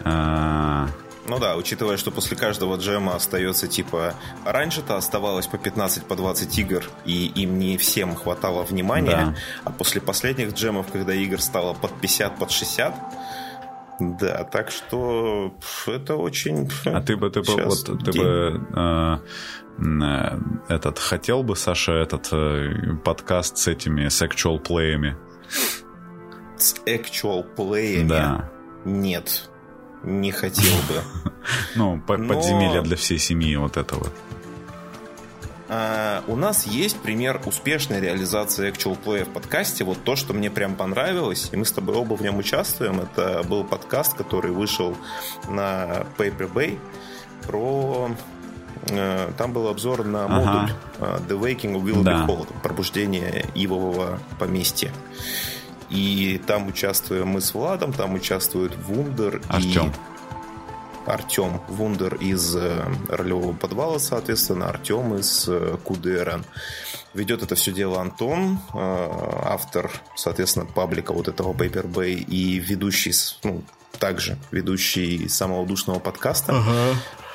А, ну да, учитывая, что после каждого джема остается типа... Раньше-то оставалось по 15, по 20 игр, и им не всем хватало внимания. Да. А после последних джемов, когда игр стало под 50, под 60, да, так что это очень... А ты бы, ты бы, вот, ты бы э, э, этот, хотел бы, Саша, этот э, подкаст с этими, с actual плеями? С actual плеями? Да. Нет, не хотел бы. Ну, подземелье для всей семьи вот этого. Uh, у нас есть пример успешной реализации Actual Play в подкасте. Вот то, что мне прям понравилось, и мы с тобой оба в нем участвуем. Это был подкаст, который вышел на Paper Bay про... Uh, там был обзор на ага. модуль uh, The Waking of Will да. Behold, пробуждение Ивового поместья. И там участвуем мы с Владом, там участвует Вундер Артем. и Артем Вундер из э, ролевого подвала, соответственно, Артем из э, КУДРН. Ведет это все дело Антон, э, автор, соответственно, паблика вот этого Paper Bay и ведущий, ну, также ведущий самого душного подкаста.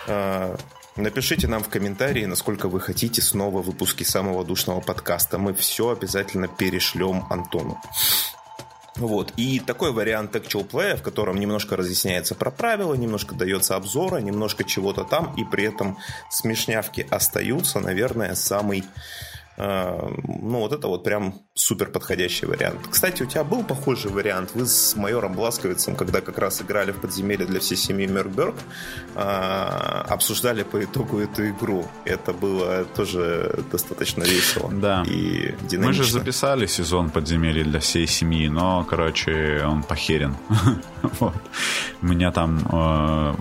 Ага. Напишите нам в комментарии, насколько вы хотите снова выпуски самого душного подкаста. Мы все обязательно перешлем Антону. Вот. И такой вариант actual play, в котором немножко разъясняется про правила, немножко дается обзора, немножко чего-то там, и при этом смешнявки остаются, наверное, самый ну, вот это вот прям супер подходящий вариант. Кстати, у тебя был похожий вариант. Вы с майором Бласковицем, когда как раз играли в подземелье для всей семьи Меркберг, э, обсуждали по итогу эту игру. Это было тоже достаточно весело. Да. И динамично. Мы же записали сезон подземелья для всей семьи, но, короче, он похерен. вот. У меня там э,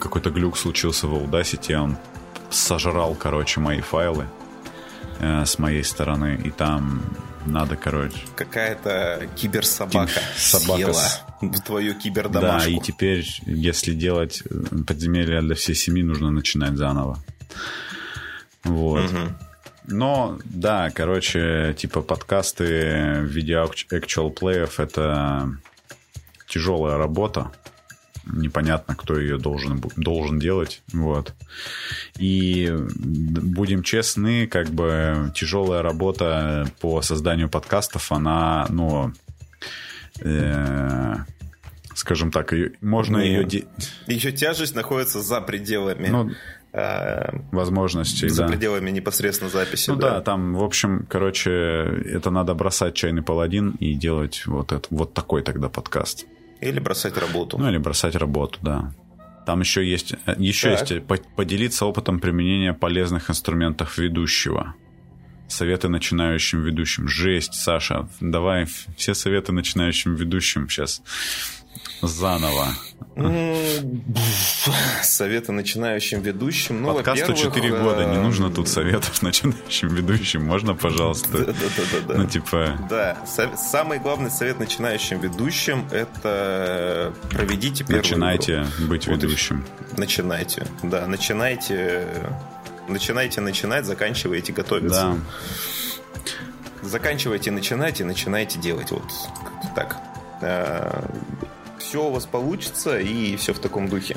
какой-то глюк случился в Audacity, он сожрал, короче, мои файлы э, с моей стороны, и там надо, короче... Какая-то киберсобака собака съела в твою кибердомашку. Да, и теперь, если делать подземелье для всей семьи, нужно начинать заново. Вот. Угу. Но, да, короче, типа подкасты в виде actual плеев это тяжелая работа непонятно, кто ее должен, должен делать. Вот. И будем честны, как бы тяжелая работа по созданию подкастов, она, ну, э, скажем так, можно ну, ее... Еще тяжесть находится за пределами... Ну, э, возможностей. За да. пределами непосредственно записи. Ну да. да, там, в общем, короче, это надо бросать чайный паладин и делать вот, это, вот такой тогда подкаст. Или бросать работу. Ну, или бросать работу, да. Там еще есть, еще так. есть поделиться опытом применения полезных инструментов ведущего. Советы начинающим ведущим. Жесть, Саша. Давай все советы начинающим ведущим сейчас заново. Советы начинающим ведущим. Ну, Подкасту 4 года, не нужно тут советов начинающим ведущим. Можно, пожалуйста? Да, да, да, да. Ну, типа... Да, самый главный совет начинающим ведущим – это проведите первую Начинайте быть ведущим. Начинайте, да, начинайте, начинайте начинать, заканчивайте готовиться. Да. Заканчивайте начинать и начинайте делать. Вот так э, все у вас получится и все в таком духе.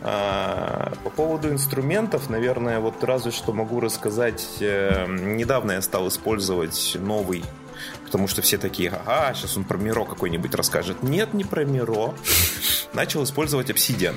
А, по поводу инструментов, наверное, вот разве что могу рассказать. Э, недавно я стал использовать новый потому что все такие, ага, сейчас он про Миро какой-нибудь расскажет. Нет, не про Миро. Начал использовать Obsidian.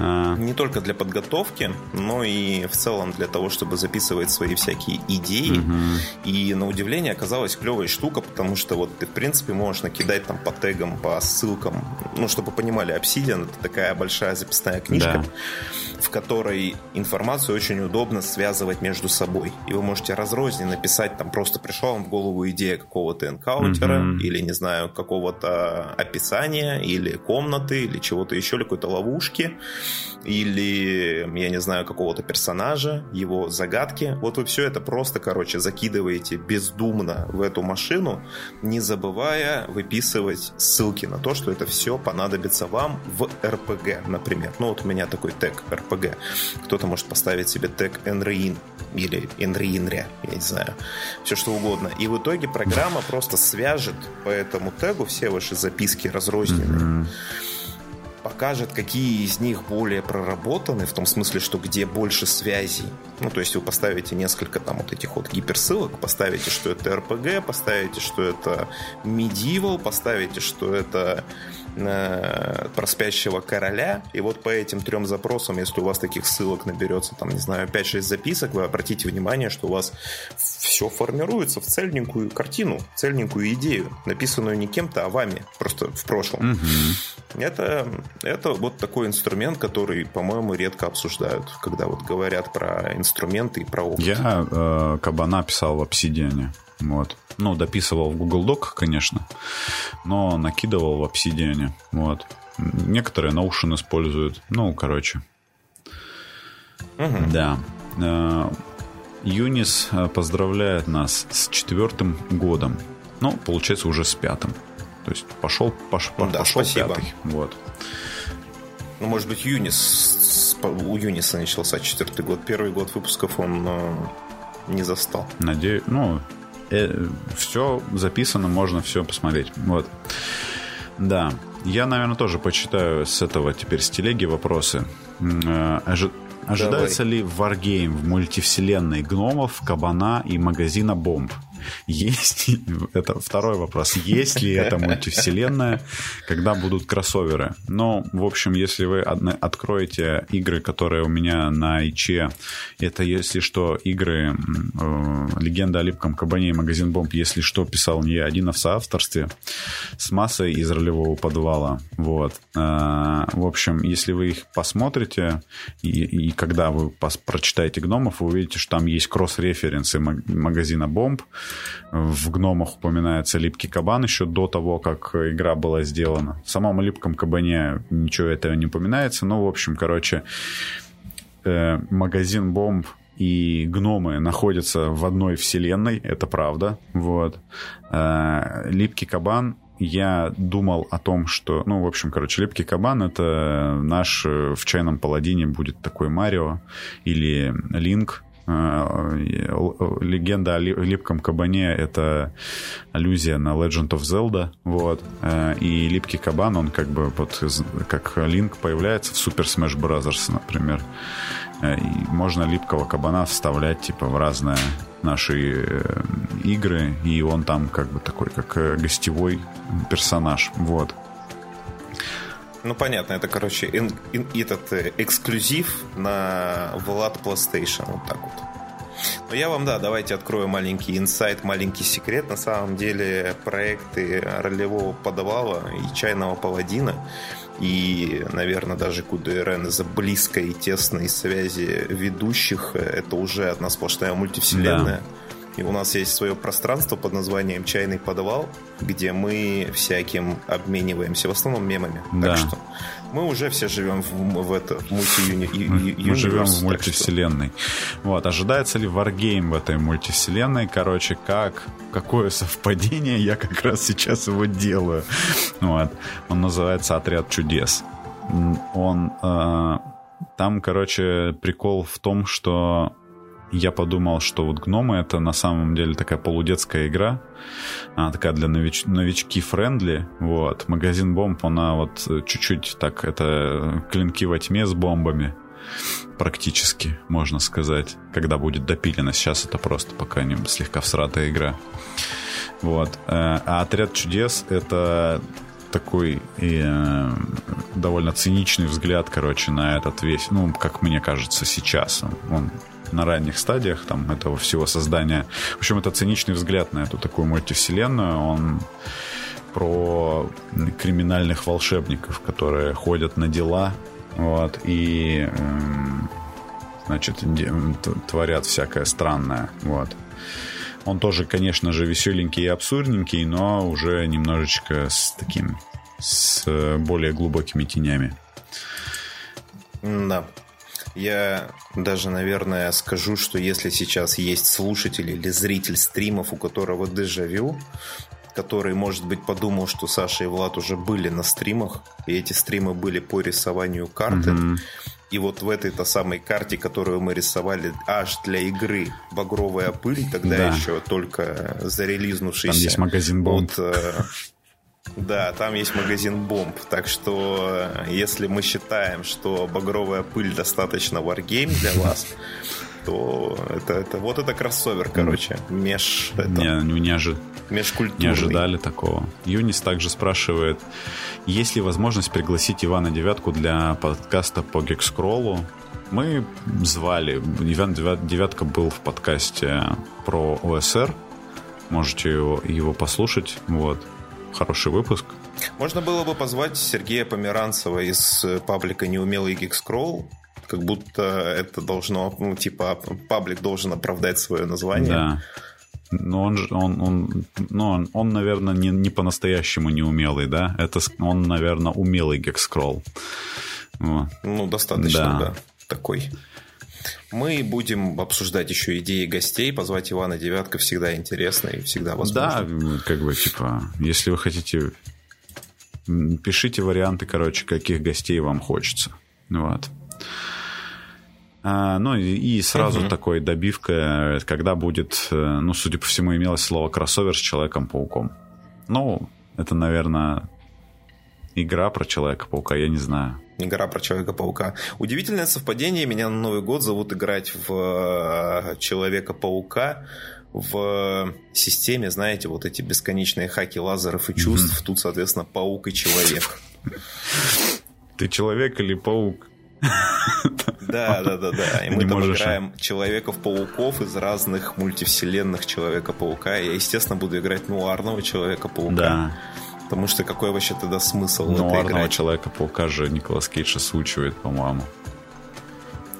А. Не только для подготовки, но и в целом для того, чтобы записывать свои всякие идеи. Угу. И на удивление оказалась клевая штука, потому что вот ты, в принципе, можешь накидать там по тегам, по ссылкам. Ну, чтобы понимали, Obsidian это такая большая записная книжка, да. в которой информацию очень удобно связывать между собой. И вы можете разрозненно написать, там просто пришла вам в голову идея какого-то энкаунтера, угу. или, не знаю, какого-то описания, или комнаты, или чего-то еще, или какой-то ловушки или, я не знаю, какого-то персонажа, его загадки. Вот вы все это просто, короче, закидываете бездумно в эту машину, не забывая выписывать ссылки на то, что это все понадобится вам в RPG, например. Ну вот у меня такой тег RPG. Кто-то может поставить себе тег Enrein или Enreinre, я не знаю, все что угодно. И в итоге программа просто свяжет по этому тегу все ваши записки разрозненные. Mm-hmm покажет, какие из них более проработаны, в том смысле, что где больше связей. Ну, то есть вы поставите несколько там вот этих вот гиперссылок, поставите, что это RPG, поставите, что это Medieval, поставите, что это э, про спящего короля. И вот по этим трем запросам, если у вас таких ссылок наберется, там, не знаю, 5-6 записок, вы обратите внимание, что у вас все формируется в цельненькую картину, цельненькую идею, написанную не кем-то, а вами, просто в прошлом. Угу. Это, это вот такой инструмент, который, по-моему, редко обсуждают, когда вот говорят про инструменты и про опыт. Я э, кабана писал в Obsidian. Вот. Ну, дописывал в Google Doc, конечно, но накидывал в Obsidian. Вот. Некоторые Notion используют. Ну, короче. Угу. Да. Э, Юнис э, поздравляет нас с четвертым годом. Ну, получается, уже с пятым. То есть пошел, пош, да, пошел спасибо. пятый. Вот. Ну, может быть, Юнис у Юниса начался четвертый год. Первый год выпусков он э, не застал. Надеюсь, ну, э, все записано, можно все посмотреть. Вот. Да. Я, наверное, тоже почитаю с этого теперь с телеги вопросы. Э, ожидается Давай. ли Wargame в мультивселенной гномов, кабана и магазина бомб? Есть, это второй вопрос, есть ли это мультивселенная, когда будут кроссоверы. Но, в общем, если вы откроете игры, которые у меня на ИЧе, это, если что, игры э, «Легенда о липком кабане» и «Магазин бомб», если что, писал не я один, а в соавторстве с массой из ролевого подвала. Вот. Э, в общем, если вы их посмотрите, и, и когда вы пос, прочитаете «Гномов», вы увидите, что там есть кросс-референсы магазина бомб, в гномах упоминается липкий кабан еще до того, как игра была сделана. В самом липком кабане ничего этого не упоминается. Но, в общем, короче, э, магазин бомб и гномы находятся в одной вселенной, это правда. Вот. Э, липкий кабан я думал о том, что, ну, в общем, короче, Липкий Кабан — это наш э, в «Чайном паладине» будет такой Марио или Линк, легенда о липком кабане — это аллюзия на Legend of Zelda, вот. Э, и липкий кабан, он как бы вот как Линк появляется в Super Smash Bros., например. Э, и можно липкого кабана вставлять типа в разные наши игры, и он там как бы такой, как гостевой персонаж, вот. Ну, понятно, это, короче, ин, ин, этот э, эксклюзив на Влад PlayStation, вот так вот. Но я вам, да, давайте открою маленький инсайт, маленький секрет. На самом деле проекты ролевого подавала и чайного паладина и, наверное, даже QDRN из-за близкой и тесной связи ведущих, э, это уже одна сплошная мультивселенная. Да и у нас есть свое пространство под названием «Чайный подвал», где мы всяким обмениваемся, в основном мемами. Да. Так что мы уже все живем в, в это в мульти Мы живем в мультивселенной. Что... Вот, ожидается ли Wargame в этой мультивселенной? Короче, как какое совпадение, я как раз сейчас его делаю. Вот. Он называется «Отряд чудес». Он... Э, там, короче, прикол в том, что я подумал, что вот гномы это на самом деле такая полудетская игра, она такая для нович... новички френдли, вот. Магазин бомб, она вот чуть-чуть так, это клинки во тьме с бомбами, практически, можно сказать, когда будет допилено. Сейчас это просто пока не слегка всратая игра. Вот. Э, а отряд чудес это такой э, довольно циничный взгляд, короче, на этот весь, ну, как мне кажется, сейчас. Он на ранних стадиях там этого всего создания. В общем, это циничный взгляд на эту такую мультивселенную. Он про криминальных волшебников, которые ходят на дела, вот, и, эм, значит, творят всякое странное, вот. Он тоже, конечно же, веселенький и абсурдненький, но уже немножечко с таким, с более глубокими тенями. Да. Я даже, наверное, скажу, что если сейчас есть слушатель или зритель стримов, у которого дежавю, который, может быть, подумал, что Саша и Влад уже были на стримах, и эти стримы были по рисованию карты. Mm-hmm. И вот в этой-то самой карте, которую мы рисовали аж для игры «Багровая пыль», тогда да. еще только зарелизнувшийся. Там есть магазин Бонд. От, да, там есть магазин бомб. Так что, если мы считаем, что багровая пыль достаточно wargame для вас, то это, это вот это кроссовер, короче, меж... Это, не, не, не, ожи... межкультурный. не ожидали такого. Юнис также спрашивает, есть ли возможность пригласить Ивана Девятку для подкаста по Гекскроллу? Мы звали. Иван Девятка был в подкасте про ОСР. Можете его, его послушать. Вот хороший выпуск. Можно было бы позвать Сергея Померанцева из паблика «Неумелый гик-скролл», как будто это должно, ну, типа, паблик должен оправдать свое название. Да. Но он, он, он, ну, он, он наверное, не, не по-настоящему неумелый, да? Это он, наверное, умелый гекскролл. Вот. Ну, достаточно, да. да, такой. Мы будем обсуждать еще идеи гостей. Позвать Ивана Девятка всегда интересно и всегда возможно. Да, как бы, типа, если вы хотите, пишите варианты, короче, каких гостей вам хочется. Вот. А, ну и сразу угу. такой добивка, когда будет, э, ну, судя по всему, имелось слово кроссовер с Человеком-пауком. Ну, это, наверное, игра про Человека-паука, я не знаю. Игра про Человека-паука. Удивительное совпадение, меня на Новый год зовут играть в Человека-паука в системе, знаете, вот эти бесконечные хаки лазеров и чувств. Mm-hmm. Тут, соответственно, паук и человек. Ты человек или паук? Да, да, да, да. И мы там играем Человеков-пауков из разных мультивселенных Человека-паука. Я, естественно, буду играть нуарного Человека-паука. Да. Потому что какой вообще тогда смысл этой игре? Человека-паука же Николас Кейдж озвучивает, по-моему.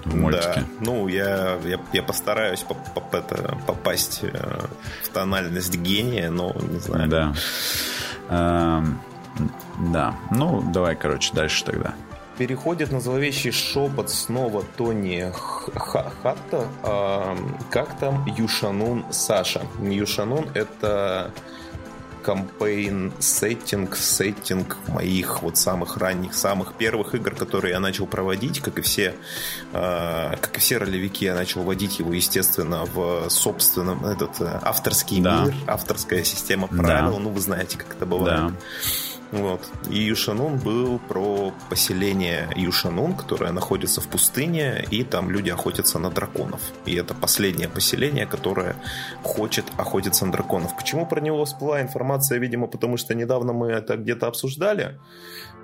В мультике. Да. Ну, я, я, я постараюсь поп, поп, это, попасть э, в тональность гения, но не знаю. Да. Эм, да. Ну, давай, короче, дальше тогда переходит на зловещий шепот снова Тони Хатта. А, как там Юшанун Саша? Юшанун это кампейн сеттинг, сеттинг моих вот самых ранних, самых первых игр, которые я начал проводить, как и все, э, как и все ролевики, я начал вводить его, естественно, в собственном этот э, авторский да. мир, авторская система правил, да. ну вы знаете, как это бывает. Да. Вот. И Юшанун был про поселение Юшанун, которое находится в пустыне, и там люди охотятся на драконов. И это последнее поселение, которое хочет охотиться на драконов. Почему про него всплыла информация, видимо, потому что недавно мы это где-то обсуждали.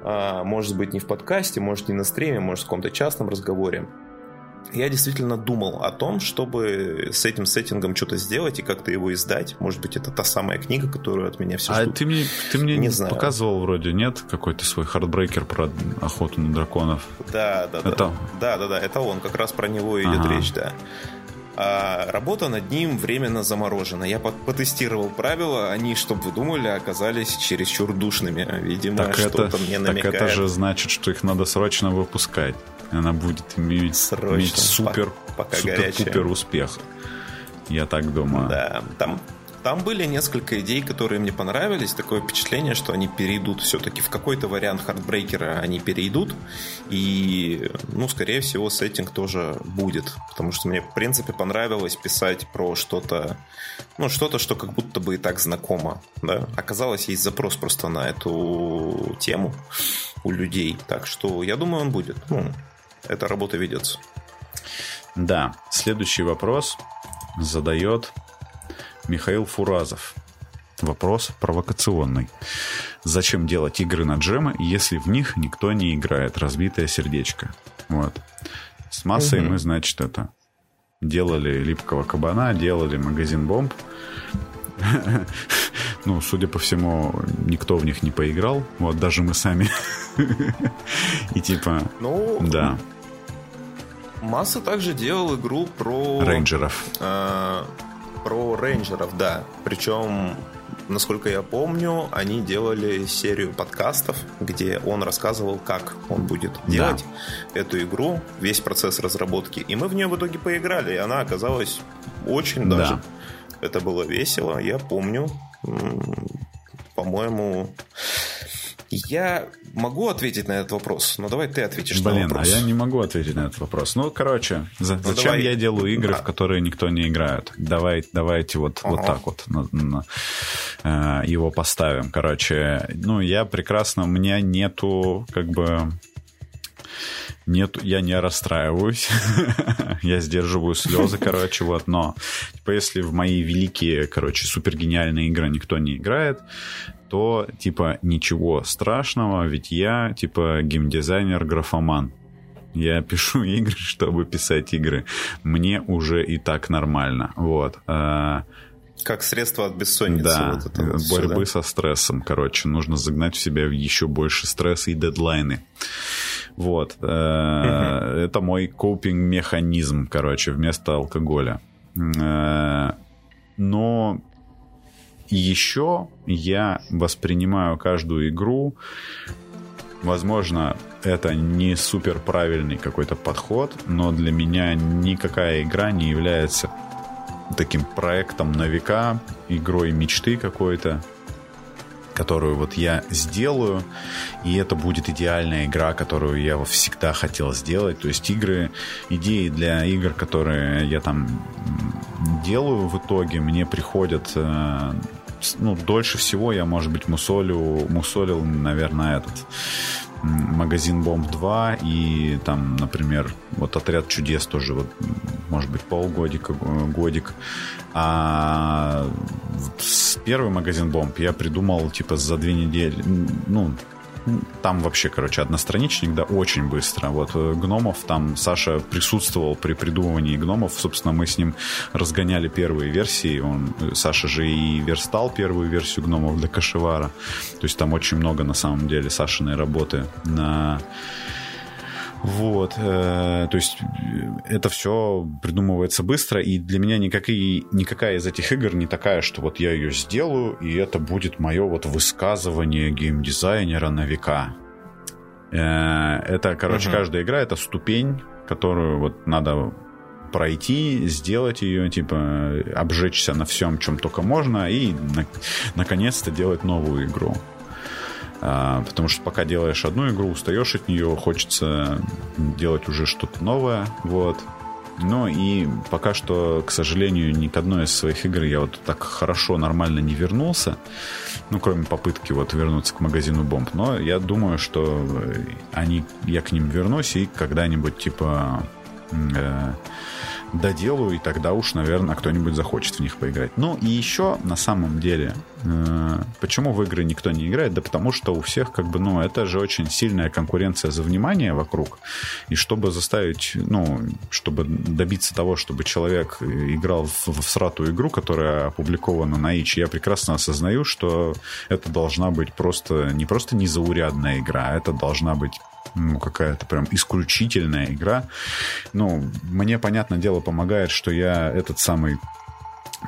А, может быть, не в подкасте, может, не на стриме, может, в каком-то частном разговоре я действительно думал о том, чтобы с этим сеттингом что-то сделать и как-то его издать. Может быть, это та самая книга, которую от меня все а ждут. А ты мне, ты мне не знаю. показывал вроде, нет? Какой-то свой heartbreaker про охоту на драконов. Да, да, это... да. Да, да, да, это он. Как раз про него идет ага. речь, да. А работа над ним временно заморожена. Я потестировал правила, они, чтобы вы думали, оказались чересчур душными. Видимо, так что-то это, мне намекает. Так это же значит, что их надо срочно выпускать она будет иметь, Срочно, иметь супер, пока супер пупер успех. Я так думаю. Да, там, там были несколько идей, которые мне понравились. Такое впечатление, что они перейдут все-таки в какой-то вариант heartbreaker а они перейдут. И, ну, скорее всего, сеттинг тоже будет. Потому что мне, в принципе, понравилось писать про что-то, ну, что-то, что как будто бы и так знакомо. Да? Оказалось, есть запрос просто на эту тему у людей. Так что я думаю, он будет. Ну, эта работа ведется. Да, следующий вопрос задает Михаил Фуразов. Вопрос провокационный. Зачем делать игры на джемы, если в них никто не играет? Разбитое сердечко. Вот. С массой угу. мы, значит, это делали липкого кабана, делали магазин бомб. Ну, судя по всему, никто в них не поиграл. Вот даже мы сами. И типа... Ну, да. Масса также делал игру про... Рейнджеров. Э, про рейнджеров, да. Причем, насколько я помню, они делали серию подкастов, где он рассказывал, как он будет делать да. эту игру, весь процесс разработки. И мы в нее в итоге поиграли, и она оказалась очень даже... Да. Это было весело, я помню. По-моему, я могу ответить на этот вопрос, но давай ты ответишь Блин, на вопрос. а я не могу ответить на этот вопрос. Ну, короче, за, ну, зачем давай. я делаю игры, да. в которые никто не играет? Давай, давайте вот, ага. вот так вот на, на, э, его поставим. Короче, ну, я прекрасно, у меня нету как бы нет, я не расстраиваюсь, я сдерживаю слезы, короче, вот, но, типа, если в мои великие, короче, супергениальные игры никто не играет, то, типа, ничего страшного, ведь я, типа, геймдизайнер, графоман. Я пишу игры, чтобы писать игры. Мне уже и так нормально. Вот. А, как средство от бессонницы. Да, вот это вот борьбы все, да? со стрессом, короче. Нужно загнать в себя еще больше стресса и дедлайны. Вот. Uh-huh. Это мой копинг-механизм, короче, вместо алкоголя. Э, но еще я воспринимаю каждую игру, возможно, это не супер правильный какой-то подход, но для меня никакая игра не является таким проектом на века, игрой мечты какой-то, которую вот я сделаю, и это будет идеальная игра, которую я всегда хотел сделать. То есть игры, идеи для игр, которые я там делаю в итоге, мне приходят э, ну, дольше всего я, может быть, мусолю, мусолил, наверное, этот магазин Бомб 2 и там, например, вот отряд чудес тоже, вот, может быть, полгодика, годик. А с первый магазин Бомб я придумал, типа, за две недели, ну, там вообще, короче, одностраничник, да, очень быстро. Вот э, гномов там Саша присутствовал при придумывании гномов. Собственно, мы с ним разгоняли первые версии. Он, э, Саша же и верстал первую версию гномов для Кашевара. То есть там очень много, на самом деле, Сашиной работы на вот, э, то есть э, это все придумывается быстро, и для меня никакие, никакая из этих игр не такая, что вот я ее сделаю, и это будет мое вот высказывание геймдизайнера на века. Э, это, короче, угу. каждая игра это ступень, которую вот надо пройти, сделать ее, типа, обжечься на всем, чем только можно, и на, наконец-то делать новую игру. А, потому что пока делаешь одну игру, устаешь от нее, хочется делать уже что-то новое, вот. Ну и пока что, к сожалению, ни к одной из своих игр я вот так хорошо, нормально не вернулся. Ну, кроме попытки вот вернуться к магазину бомб. Но я думаю, что они, я к ним вернусь и когда-нибудь типа э, доделаю, и тогда уж, наверное, кто-нибудь захочет в них поиграть. Ну и еще, на самом деле, э, почему в игры никто не играет? Да потому что у всех, как бы, ну, это же очень сильная конкуренция за внимание вокруг. И чтобы заставить, ну, чтобы добиться того, чтобы человек играл в, в сратую игру, которая опубликована на ИЧ, я прекрасно осознаю, что это должна быть просто, не просто незаурядная игра, а это должна быть ну, какая-то прям исключительная игра. Ну, мне, понятное дело, помогает, что я этот самый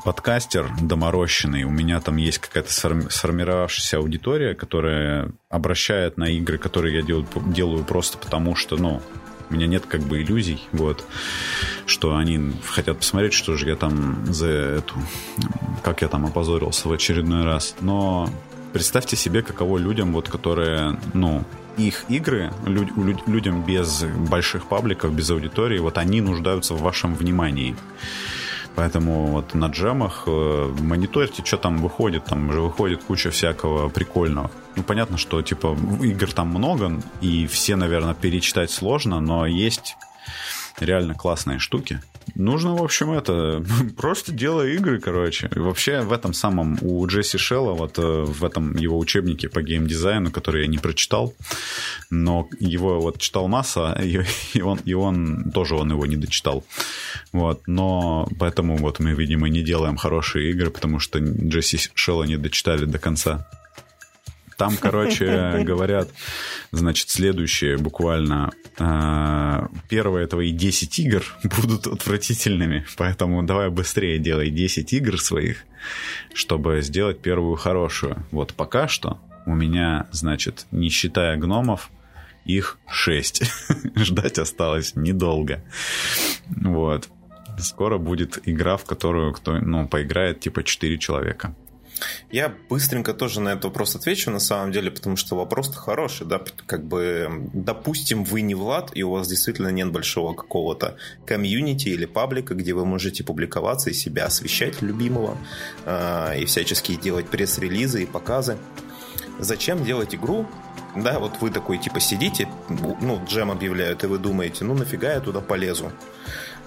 подкастер доморощенный, у меня там есть какая-то сформировавшаяся аудитория, которая обращает на игры, которые я делаю, делаю просто потому, что, ну, у меня нет как бы иллюзий, вот, что они хотят посмотреть, что же я там за эту, как я там опозорился в очередной раз. Но представьте себе, каково людям, вот, которые, ну, их игры люд, люд, людям без больших пабликов, без аудитории, вот они нуждаются в вашем внимании. Поэтому вот на джемах э, мониторьте, что там выходит. Там уже выходит куча всякого прикольного. Ну, понятно, что, типа, игр там много, и все, наверное, перечитать сложно, но есть реально классные штуки. Нужно, в общем, это просто делай игры, короче. Вообще в этом самом у Джесси Шелла, вот э, в этом его учебнике по геймдизайну, который я не прочитал, но его вот читал масса, и, и, он, и он тоже он его не дочитал. Вот, но поэтому вот мы, видимо, не делаем хорошие игры, потому что Джесси Шелла не дочитали до конца. Там, короче, говорят, значит, следующее буквально. А, первое твои 10 игр будут отвратительными, поэтому давай быстрее делай 10 игр своих, чтобы сделать первую хорошую. Вот пока что у меня, значит, не считая гномов, их 6. Ждать осталось недолго. Вот. Скоро будет игра, в которую кто, ну, поиграет типа 4 человека. Я быстренько тоже на этот вопрос отвечу, на самом деле, потому что вопрос хороший, да, как бы, допустим, вы не Влад, и у вас действительно нет большого какого-то комьюнити или паблика, где вы можете публиковаться и себя освещать любимого, э, и всячески делать пресс-релизы и показы. Зачем делать игру, да, вот вы такой, типа, сидите, ну, джем объявляют, и вы думаете, ну, нафига я туда полезу?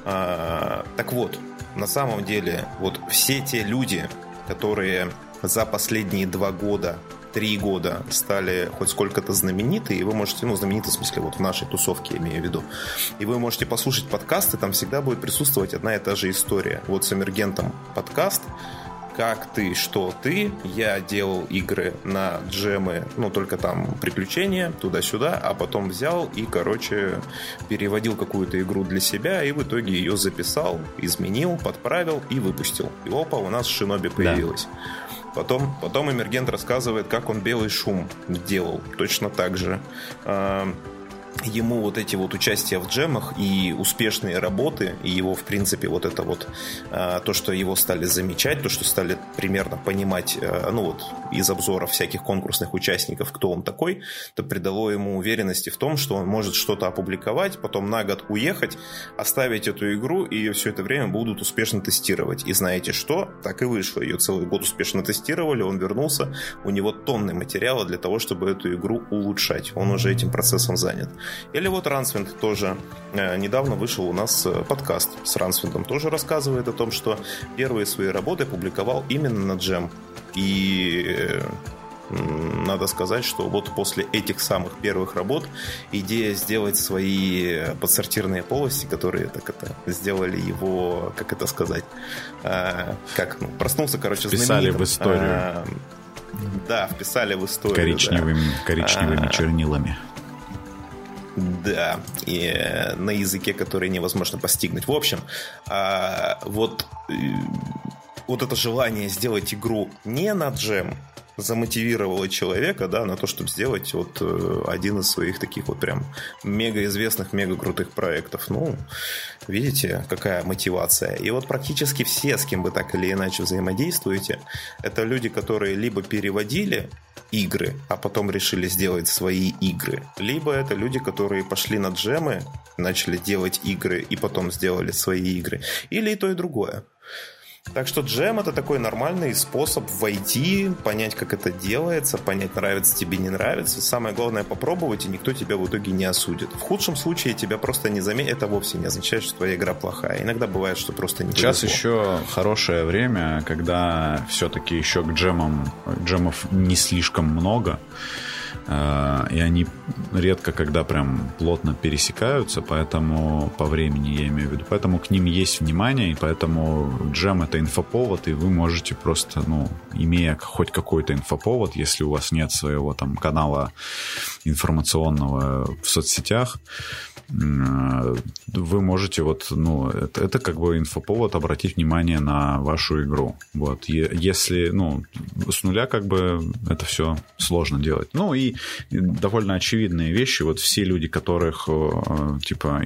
А, так вот, на самом деле, вот все те люди, которые за последние два года три года стали хоть сколько-то знамениты, и вы можете, ну, знамениты в смысле, вот в нашей тусовке, имею в виду, и вы можете послушать подкасты, там всегда будет присутствовать одна и та же история. Вот с Эмергентом подкаст, как ты, что ты. Я делал игры на джемы, ну, только там приключения, туда-сюда, а потом взял и, короче, переводил какую-то игру для себя, и в итоге ее записал, изменил, подправил и выпустил. И опа, у нас Шиноби появилась. Да. Потом, потом Эмергент рассказывает, как он белый шум делал. Точно так же. Ему вот эти вот участия в джемах и успешные работы, и его, в принципе, вот это вот а, то, что его стали замечать, то, что стали примерно понимать, а, ну вот, из обзоров всяких конкурсных участников, кто он такой, это придало ему уверенности в том, что он может что-то опубликовать, потом на год уехать, оставить эту игру, и ее все это время будут успешно тестировать. И знаете что? Так и вышло. Ее целый год успешно тестировали, он вернулся, у него тонны материала для того, чтобы эту игру улучшать. Он уже этим процессом занят. Или вот Рансвинд тоже э, недавно вышел у нас э, подкаст с Рансвиндом, тоже рассказывает о том, что первые свои работы публиковал именно на джем. И э, надо сказать, что вот после этих самых первых работ идея сделать свои подсортирные полости, которые так это сделали его, как это сказать, как ну, проснулся, короче, Вписали в историю. да, вписали в историю. Коричневыми, да. коричневыми а, чернилами. Да, и э, на языке, который невозможно постигнуть. В общем, а, вот, э, вот это желание сделать игру не на джем, замотивировало человека, да, на то, чтобы сделать вот э, один из своих таких вот прям мега известных, мега крутых проектов. Ну, видите, какая мотивация. И вот практически все, с кем вы так или иначе взаимодействуете, это люди, которые либо переводили игры, а потом решили сделать свои игры, либо это люди, которые пошли на джемы, начали делать игры и потом сделали свои игры, или и то, и другое. Так что джем это такой нормальный способ войти, понять, как это делается, понять, нравится тебе, не нравится. Самое главное попробовать, и никто тебя в итоге не осудит. В худшем случае тебя просто не заметят. Это вовсе не означает, что твоя игра плохая. Иногда бывает, что просто не Сейчас повезло. еще хорошее время, когда все-таки еще к джемам, джемов не слишком много. Э, и они редко когда прям плотно пересекаются, поэтому по времени я имею в виду, поэтому к ним есть внимание, и поэтому джем это инфоповод, и вы можете просто, ну, имея хоть какой-то инфоповод, если у вас нет своего там канала информационного в соцсетях, вы можете вот, ну, это, это как бы инфоповод обратить внимание на вашу игру. Вот, если, ну, с нуля как бы это все сложно делать. Ну и довольно очевидные вещи, вот все люди, которых, э, типа,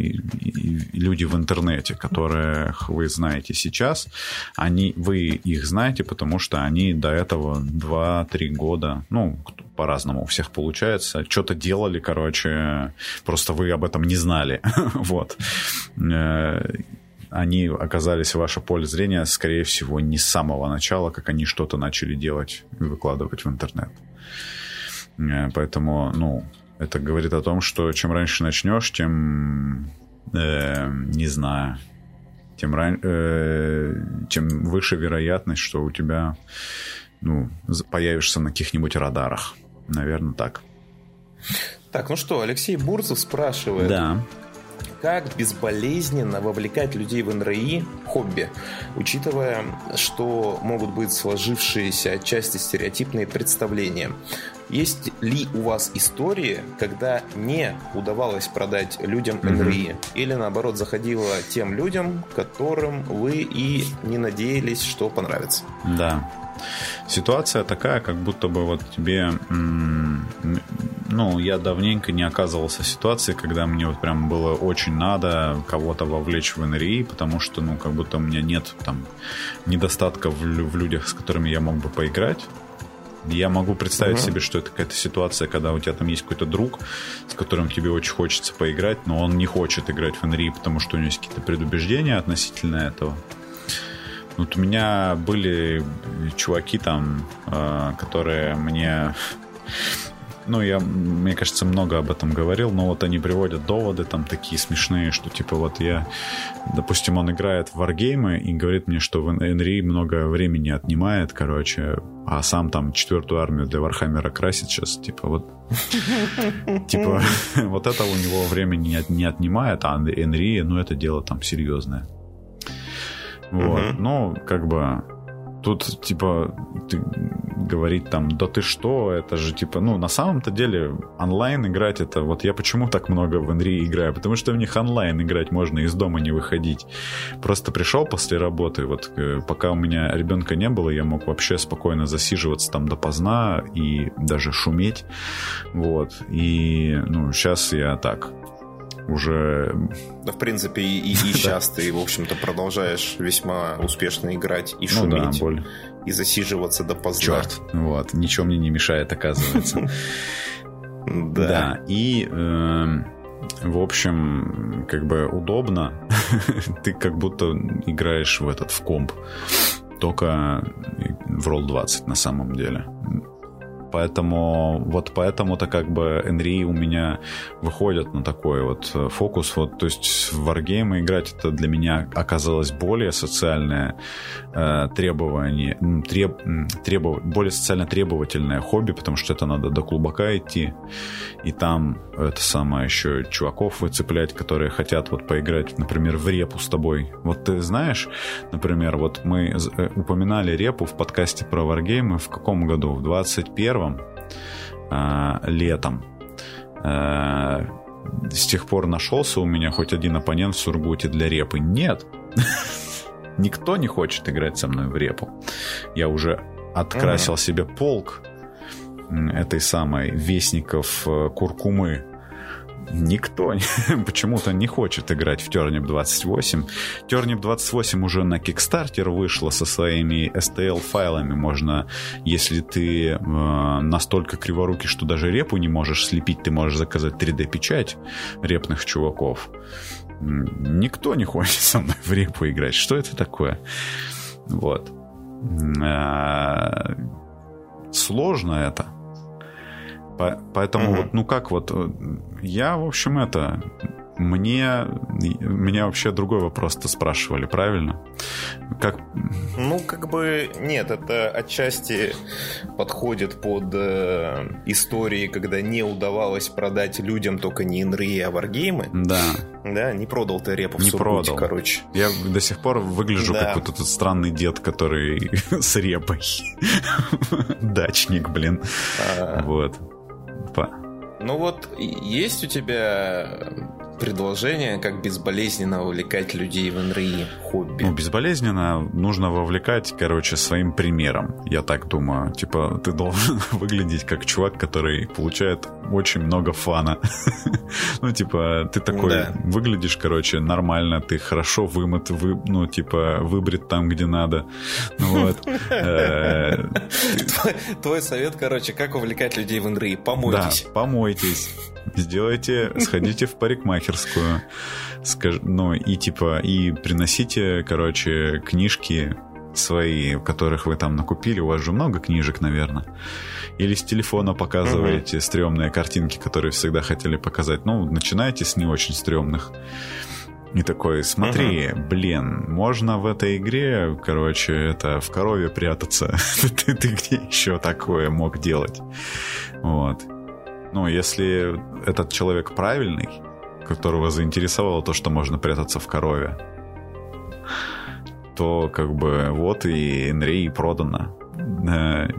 люди в интернете, которых вы знаете сейчас, они, вы их знаете, потому что они до этого 2-3 года, ну, по-разному у всех получается. Что-то делали, короче, просто вы об этом не знали. вот. Э, они оказались в ваше поле зрения, скорее всего, не с самого начала, как они что-то начали делать и выкладывать в интернет. Э, поэтому, ну, это говорит о том, что чем раньше начнешь, тем, э, не знаю, тем, ран... э, тем выше вероятность, что у тебя ну, появишься на каких-нибудь радарах. Наверное, так. Так, ну что, Алексей Бурцев спрашивает. Да. Как безболезненно вовлекать людей в НРИ хобби, учитывая, что могут быть сложившиеся отчасти стереотипные представления? Есть ли у вас истории, когда не удавалось продать людям НРИ? Mm-hmm. Или наоборот заходило тем людям, которым вы и не надеялись, что понравится? Да. Ситуация такая, как будто бы вот тебе... Ну, я давненько не оказывался в ситуации, когда мне вот прям было очень надо кого-то вовлечь в НРИ, потому что, ну, как будто у меня нет там недостатка в, в людях, с которыми я мог бы поиграть. Я могу представить uh-huh. себе, что это какая-то ситуация, когда у тебя там есть какой-то друг, с которым тебе очень хочется поиграть, но он не хочет играть в НРИ, потому что у него есть какие-то предубеждения относительно этого. Вот у меня были чуваки там, э, которые мне... Ну, я, мне кажется, много об этом говорил, но вот они приводят доводы там такие смешные, что типа вот я, допустим, он играет в wargame ы и говорит мне, что НРИ много времени отнимает, короче, а сам там четвертую армию для Warhammer а красит сейчас, типа вот Типа, вот это у него времени не отнимает, а НРИ, ну, это дело там серьезное. Вот. Ну, как бы тут, типа, ты говорить там, да ты что, это же, типа, ну, на самом-то деле онлайн играть это, вот я почему так много в Unreal играю, потому что в них онлайн играть можно из дома не выходить. Просто пришел после работы, вот э, пока у меня ребенка не было, я мог вообще спокойно засиживаться там допоздна и даже шуметь, вот. И, ну, сейчас я так, уже... Да, в принципе, и, и, сейчас ты, в общем-то, продолжаешь весьма успешно играть и шуметь. Ну да, боль. И засиживаться до поздна. Черт, вот, ничего мне не мешает, оказывается. Да. Да, и... Эм, в общем, как бы удобно. Ты как будто играешь в этот в комп. Только в Roll 20 на самом деле. Поэтому вот поэтому-то как бы Энри у меня выходят на такой вот э, фокус. Вот, то есть в Wargame играть это для меня оказалось более социальное э, требование, треб, требов, более социально требовательное хобби, потому что это надо до клубака идти, и там это самое еще чуваков выцеплять, которые хотят вот поиграть, например, в репу с тобой. Вот ты знаешь, например, вот мы э, упоминали репу в подкасте про Wargame в каком году? В 21 первым э, летом. Э, с тех пор нашелся у меня хоть один оппонент в Сургуте для репы. Нет. Никто не хочет играть со мной в репу. Я уже открасил себе полк этой самой вестников э, Куркумы никто почему-то не хочет играть в Turnip 28. Turnip 28 уже на Kickstarter вышла со своими STL-файлами. Можно, если ты э, настолько криворукий, что даже репу не можешь слепить, ты можешь заказать 3D-печать репных чуваков. Никто не хочет со мной в репу играть. Что это такое? Вот. Э, сложно это. Поэтому угу. вот, ну как вот, э, я, в общем, это, мне, меня вообще другой вопрос-то спрашивали, правильно? Как... Ну, как бы, нет, это отчасти подходит под э, истории, когда не удавалось продать людям только не инри, а варгеймы. Да. Да, не продал ты репу в Не Сургуте, продал. короче. Я до сих пор выгляжу да. как вот этот странный дед, который с репой. Дачник, блин. А... Вот. Европа. Ну вот, есть у тебя предложение, как безболезненно вовлекать людей в НРИ хобби? Ну, безболезненно нужно вовлекать, короче, своим примером. Я так думаю. Типа, ты должен выглядеть как чувак, который получает очень много фана. ну, типа, ты такой да. выглядишь, короче, нормально, ты хорошо вымыт, вы, ну, типа, выбрит там, где надо. Ну, вот. Э, твой совет, короче, как вовлекать людей в НРИ? Помойтесь. Да, помойтесь сделайте, сходите в парикмахерскую, скаж, ну и типа, и приносите, короче, книжки свои, которых вы там накупили, у вас же много книжек, наверное. Или с телефона показываете угу. стрёмные картинки, которые всегда хотели показать. Ну, начинайте с не очень стрёмных. И такой, смотри, uh блин, можно в этой игре, короче, это в корове прятаться. ты, ты где еще такое мог делать? Вот. Ну, если этот человек правильный, которого заинтересовало то, что можно прятаться в корове, то как бы вот и Энрей продано. Э,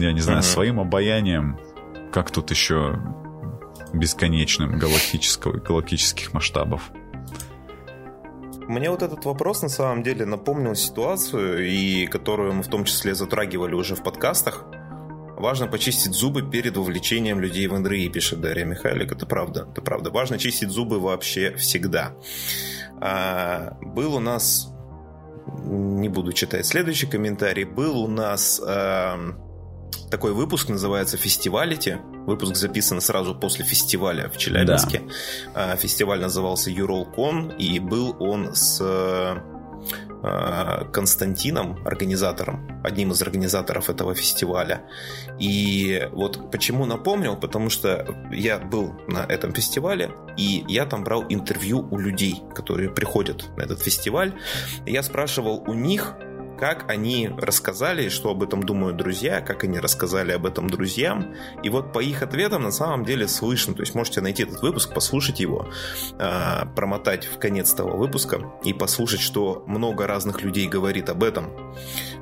я не знаю, mm-hmm. своим обаянием, как тут еще бесконечным галактического, галактических масштабов. Мне вот этот вопрос на самом деле напомнил ситуацию, и которую мы в том числе затрагивали уже в подкастах. Важно почистить зубы перед вовлечением людей в НРИ, пишет Дарья Михайлик. Это правда, это правда. Важно чистить зубы вообще всегда. А, был у нас, не буду читать следующий комментарий, был у нас а, такой выпуск, называется «Фестивалити». Выпуск записан сразу после фестиваля в Челябинске. Да. А, фестиваль назывался Юролкон, и был он с Константином, организатором, одним из организаторов этого фестиваля. И вот почему напомнил, потому что я был на этом фестивале, и я там брал интервью у людей, которые приходят на этот фестиваль. Я спрашивал у них, как они рассказали, что об этом думают друзья, как они рассказали об этом друзьям. И вот по их ответам на самом деле слышно. То есть можете найти этот выпуск, послушать его, а, промотать в конец того выпуска и послушать, что много разных людей говорит об этом.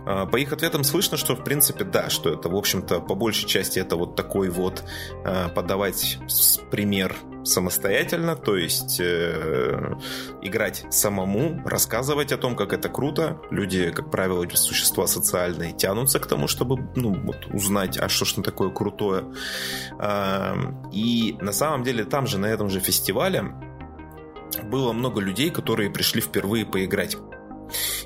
А, по их ответам слышно, что в принципе да, что это в общем-то по большей части это вот такой вот а, подавать пример самостоятельно, то есть э, играть самому, рассказывать о том, как это круто. Люди, как правило, существа социальные, тянутся к тому, чтобы ну, вот, узнать, а что ж такое крутое. Э, и на самом деле там же, на этом же фестивале, было много людей, которые пришли впервые поиграть.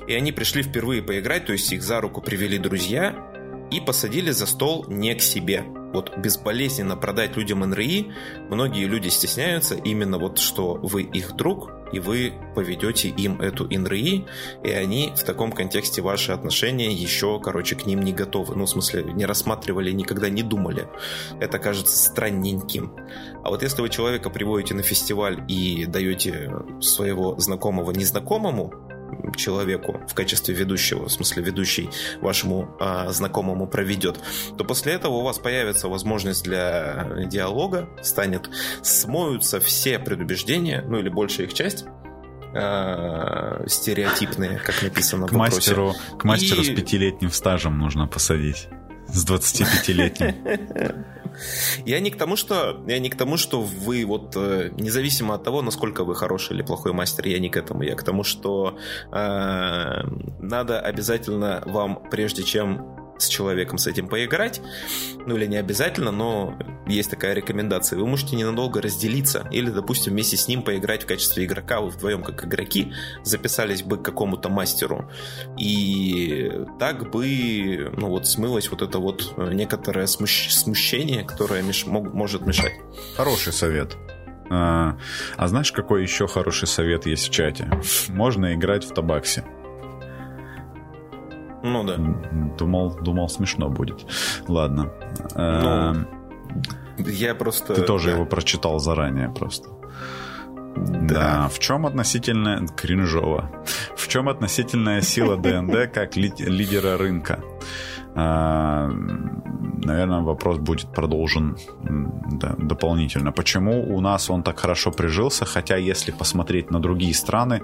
И они пришли впервые поиграть, то есть их за руку привели друзья и посадили за стол не к себе – вот безболезненно продать людям НРИ, многие люди стесняются именно вот, что вы их друг, и вы поведете им эту НРИ, и они в таком контексте ваши отношения еще, короче, к ним не готовы. Ну, в смысле, не рассматривали, никогда не думали. Это кажется странненьким. А вот если вы человека приводите на фестиваль и даете своего знакомого незнакомому, человеку в качестве ведущего, в смысле ведущий вашему а, знакомому проведет, то после этого у вас появится возможность для диалога, станет, смоются все предубеждения, ну или большая их часть, э, стереотипные, как написано к мастеру, К мастеру и... с пятилетним стажем нужно посадить. С 25-летним. Я не к тому, что я не к тому, что вы вот э, независимо от того, насколько вы хороший или плохой мастер, я не к этому. Я к тому, что э, надо обязательно вам, прежде чем с человеком с этим поиграть, ну или не обязательно, но есть такая рекомендация. Вы можете ненадолго разделиться или, допустим, вместе с ним поиграть в качестве игрока. Вы вдвоем как игроки записались бы к какому-то мастеру. И так бы, ну вот, смылось вот это вот некоторое смущ... смущение, которое меш... может мешать. Хороший совет. А, а знаешь, какой еще хороший совет есть в чате? Можно играть в табаксе. Ну да. Думал, думал смешно будет. Ладно. Ну, я просто... Ты тоже да. его прочитал заранее просто. Да. да. В чем относительная... Кринжово. В чем относительная сила ДНД как лидера рынка? А, наверное, вопрос будет продолжен дополнительно. Почему у нас он так хорошо прижился? Хотя, если посмотреть на другие страны,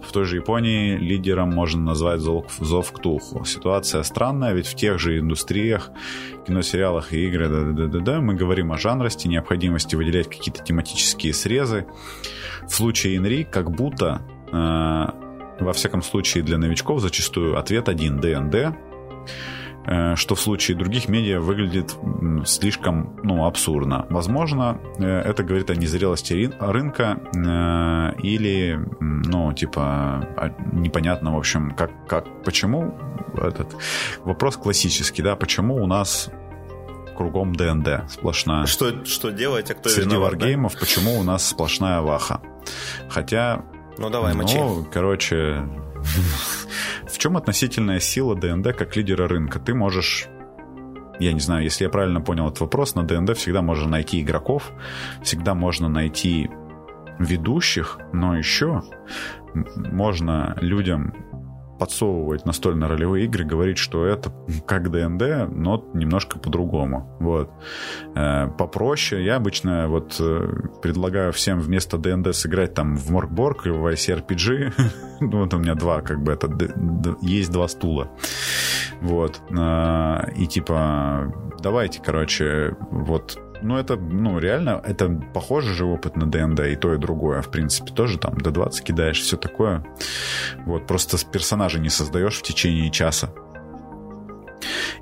в той же Японии лидером можно назвать Зов, Зов Ктулху. Ситуация странная, ведь в тех же индустриях, киносериалах и играх, да, да, да, да, мы говорим о жанрости, необходимости выделять какие-то тематические срезы. В случае Инри как будто э, во всяком случае для новичков зачастую ответ один – ДНД, что в случае других медиа выглядит слишком ну, абсурдно. Возможно, э, это говорит о незрелости рынка э, или, ну, типа, непонятно, в общем, как, как, почему этот вопрос классический, да, почему у нас кругом ДНД сплошная. Что, что делать, а кто Среди виноват, варгеймов да? почему у нас сплошная ваха? Хотя... Ну давай, ну, мочи. короче, в чем относительная сила ДНД как лидера рынка? Ты можешь я не знаю, если я правильно понял этот вопрос, на ДНД всегда можно найти игроков, всегда можно найти ведущих, но еще можно людям подсовывать настольно-ролевые игры, говорить, что это как ДНД, но немножко по-другому. Вот. Э, попроще. Я обычно вот э, предлагаю всем вместо ДНД сыграть там в Mörk Borg или в ICRPG. ну, вот у меня два, как бы, это есть два стула. Вот. Э, и типа, давайте, короче, вот ну, это, ну, реально, это похоже же опыт на ДНД и то, и другое. В принципе, тоже там до 20 кидаешь, все такое. Вот, просто персонажа не создаешь в течение часа.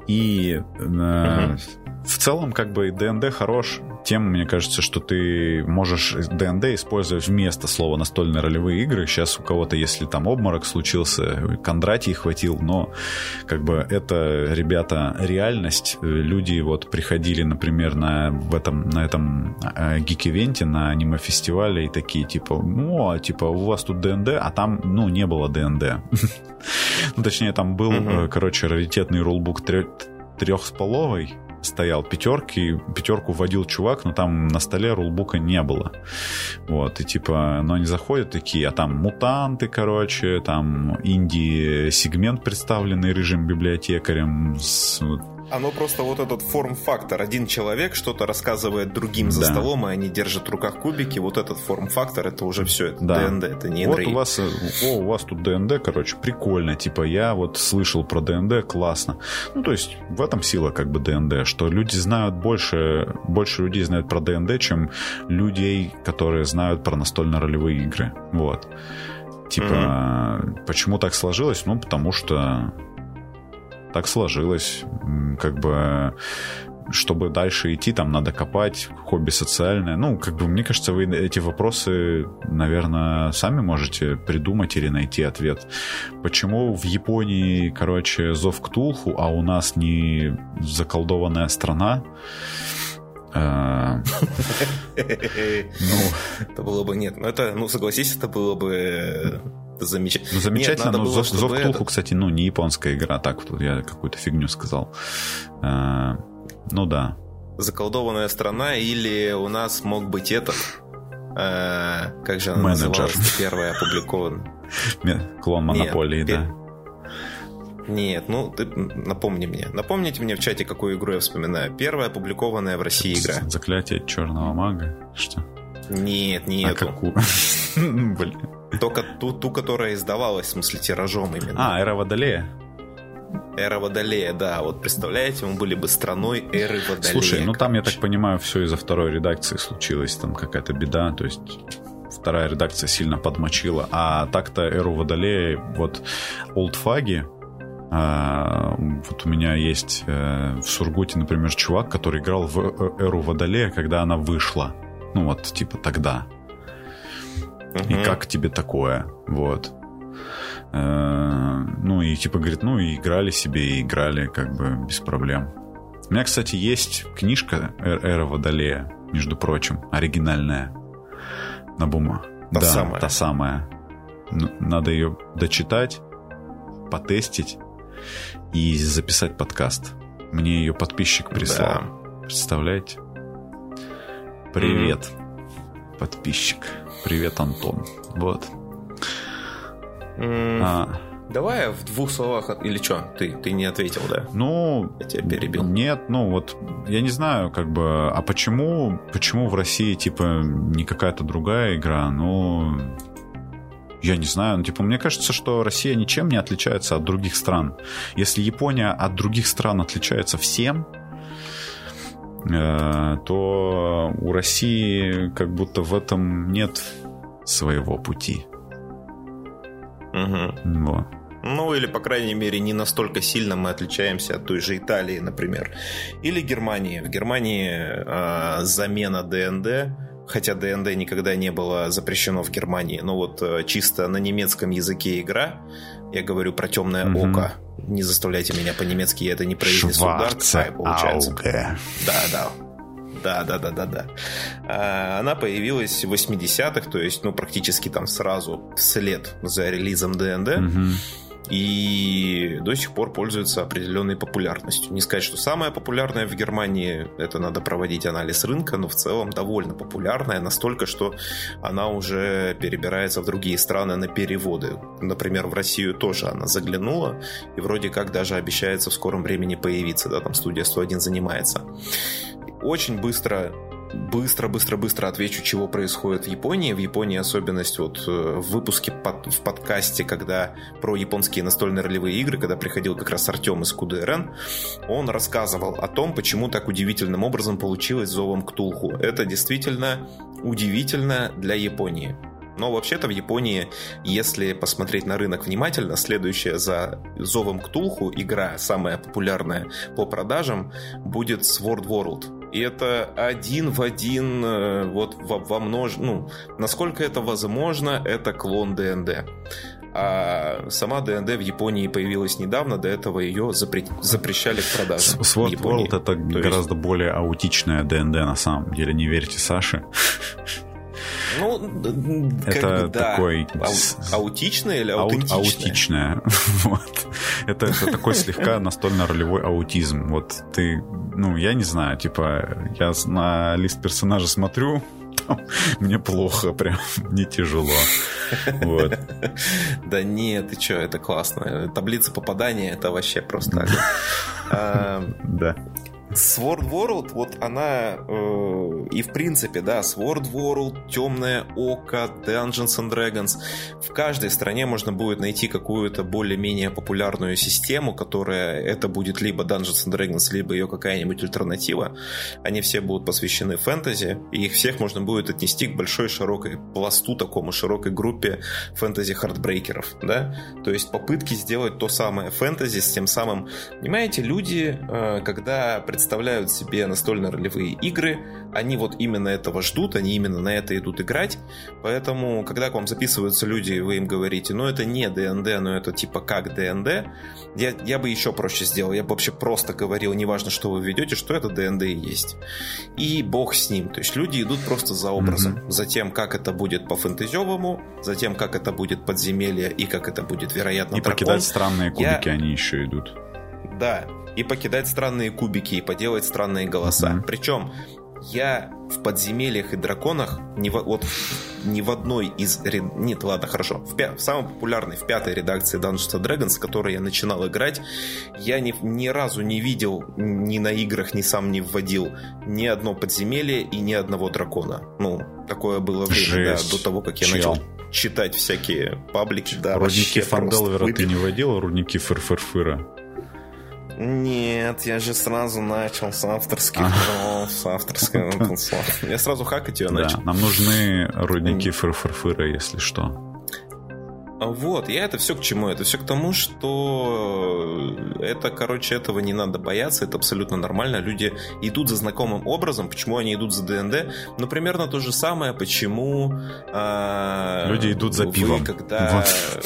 И э, в целом, как бы, ДНД хорош тем, мне кажется, что ты можешь ДНД использовать вместо слова настольные ролевые игры. Сейчас у кого-то, если там обморок случился, Кондратий хватил, но как бы это, ребята, реальность. Люди вот приходили, например, на, в этом, на этом э, geek event е, на аниме-фестивале и такие, типа, ну, а типа, у вас тут ДНД, а там, ну, не было ДНД. Ну, точнее, там был, короче, раритетный рулбук трех с половой, стоял пятерки, пятерку вводил чувак, но там на столе рулбука не было. Вот, и типа, но они заходят такие, а там мутанты, короче, там инди-сегмент представленный рыжим библиотекарем с оно просто вот этот форм-фактор. Один человек что-то рассказывает другим за да. столом, и они держат в руках кубики. Вот этот форм-фактор, это уже все, это да. ДНД, это не Вот у вас, о, у вас тут ДНД, короче, прикольно. Типа я вот слышал про ДНД, классно. Ну, то есть в этом сила как бы ДНД, что люди знают больше, больше людей знают про ДНД, чем людей, которые знают про настольно-ролевые игры. Вот. Типа, mm-hmm. почему так сложилось? Ну, потому что так сложилось. Как бы чтобы дальше идти, там надо копать, хобби социальное. Ну, как бы, мне кажется, вы эти вопросы, наверное, сами можете придумать или найти ответ. Почему в Японии, короче, зов Ктулху, а у нас не заколдованная страна? А, ну, это было бы нет. Ну, это, ну, согласись, это было бы замечательно. Ну, замечательно, Нет, но было, Зов, Зов этот... кстати, ну, не японская игра, так, тут я какую-то фигню сказал. А, ну да. Заколдованная страна или у нас мог быть этот... А, как же она Менеджер. называлась? Первая опубликована. Клон монополии, Нет, да. Нет, ну ты напомни мне. Напомните мне в чате, какую игру я вспоминаю. Первая опубликованная в России игра. Заклятие черного мага? Что? Нет, нет. А какую? Блин. Только ту, ту, которая издавалась, в смысле, тиражом именно. А, Эра Водолея? Эра Водолея, да. Вот представляете, мы были бы страной Эры Водолея. Слушай, ну там, я так понимаю, все из-за второй редакции случилось. Там какая-то беда, то есть вторая редакция сильно подмочила. А так-то Эру Водолея, вот олдфаги, а, вот у меня есть э, в Сургуте, например, чувак, который играл в э, Эру Водолея, когда она вышла. Ну вот, типа тогда. Угу. И как тебе такое? Вот. Э, ну и типа говорит, ну и играли себе, и играли как бы без проблем. У меня, кстати, есть книжка Эра Водолея, между прочим, оригинальная. На бума. Та да, самая. та самая. Надо ее дочитать, потестить и записать подкаст. Мне ее подписчик прислал. Да. Представляете? Привет, mm-hmm. Подписчик. Привет, Антон. Вот. Mm. А. Давай в двух словах, или что? Ты, ты не ответил, да? Ну, я тебя перебил. Нет, ну вот, я не знаю, как бы, а почему, почему в России, типа, не какая-то другая игра? Ну, я не знаю, ну, типа, мне кажется, что Россия ничем не отличается от других стран. Если Япония от других стран отличается всем, то у России как будто в этом нет своего пути. Угу. Вот. Ну, или, по крайней мере, не настолько сильно мы отличаемся от той же Италии, например. Или Германии. В Германии э, замена ДНД, хотя ДНД никогда не было запрещено в Германии, но вот э, чисто на немецком языке игра, я говорю про темное угу. око, не заставляйте меня по-немецки, я это не произнесу. Получается. Ауге. Да, да. Да, да, да, да, да. А, она появилась в 80-х, то есть, ну, практически там сразу вслед за релизом ДНД. Угу и до сих пор пользуется определенной популярностью. Не сказать, что самая популярная в Германии, это надо проводить анализ рынка, но в целом довольно популярная, настолько, что она уже перебирается в другие страны на переводы. Например, в Россию тоже она заглянула, и вроде как даже обещается в скором времени появиться, да, там студия 101 занимается. Очень быстро быстро-быстро-быстро отвечу, чего происходит в Японии. В Японии особенность вот э, в выпуске под, в подкасте, когда про японские настольные ролевые игры, когда приходил как раз Артем из КУДРН, он рассказывал о том, почему так удивительным образом получилось Зовом Ктулху. Это действительно удивительно для Японии. Но вообще-то в Японии, если посмотреть на рынок внимательно, следующая за Зовом Ктулху игра, самая популярная по продажам, будет Sword World. И это один в один, э, вот во, во множ... Ну, насколько это возможно, это клон ДНД. А сама ДНД в Японии появилась недавно, до этого ее запре... запрещали к продаже. Sword World это То гораздо есть... более аутичная ДНД на самом деле, не верьте Саше. Ну, это бы, да. такой... Ау- аутичное или аутентичное? Аутичное. вот. Это, это такой слегка настольно-ролевой аутизм. Вот ты ну, я не знаю, типа, я на лист персонажа смотрю, там мне плохо, прям не тяжело. Вот. Да нет, ты что, это классно. Таблица попадания это вообще просто. Да. Sword World, вот она э, и в принципе, да, Sword World, Темное Око, Dungeons and Dragons. В каждой стране можно будет найти какую-то более-менее популярную систему, которая это будет либо Dungeons and Dragons, либо ее какая-нибудь альтернатива. Они все будут посвящены фэнтези, и их всех можно будет отнести к большой широкой пласту, такому широкой группе фэнтези- heartbreaker ов, да? То есть попытки сделать то самое фэнтези с тем самым... Понимаете, люди, э, когда представляют представляют себе настольно-ролевые игры, они вот именно этого ждут, они именно на это идут играть, поэтому, когда к вам записываются люди, вы им говорите, ну это не ДНД, но это типа как ДНД, я, я бы еще проще сделал, я бы вообще просто говорил, неважно, что вы ведете, что это ДНД и есть. И бог с ним, то есть люди идут просто за образом, mm-hmm. за тем, как это будет по фэнтезевому, за тем, как это будет подземелье и как это будет, вероятно, И дракон. покидать странные кубики я... они еще идут. Да, и покидать странные кубики, и поделать странные голоса. Mm-hmm. Причем я в подземельях и драконах ни в, вот, ни в одной из... Нет, ладно, хорошо. В, пя... в самой популярной, в пятой редакции Dungeons Dragons, с которой я начинал играть, я ни, ни разу не видел ни на играх, ни сам не вводил ни одно подземелье и ни одного дракона. Ну, такое было время, да, до того, как я Чел. начал читать всякие паблики. Да, рудники Фанделвера ты не водил, а рудники Фырфырфыра? Нет, я же сразу начал с авторских дров, с авторского Я сразу хакать ее начал. Нам нужны рудники фырфырфыра, если что. А вот, я это все к чему? Это все к тому, что это, короче, этого не надо бояться, это абсолютно нормально. Люди идут за знакомым образом. Почему они идут за ДНД? Ну, примерно то же самое, почему... А, Люди идут за пивом. когда... Вот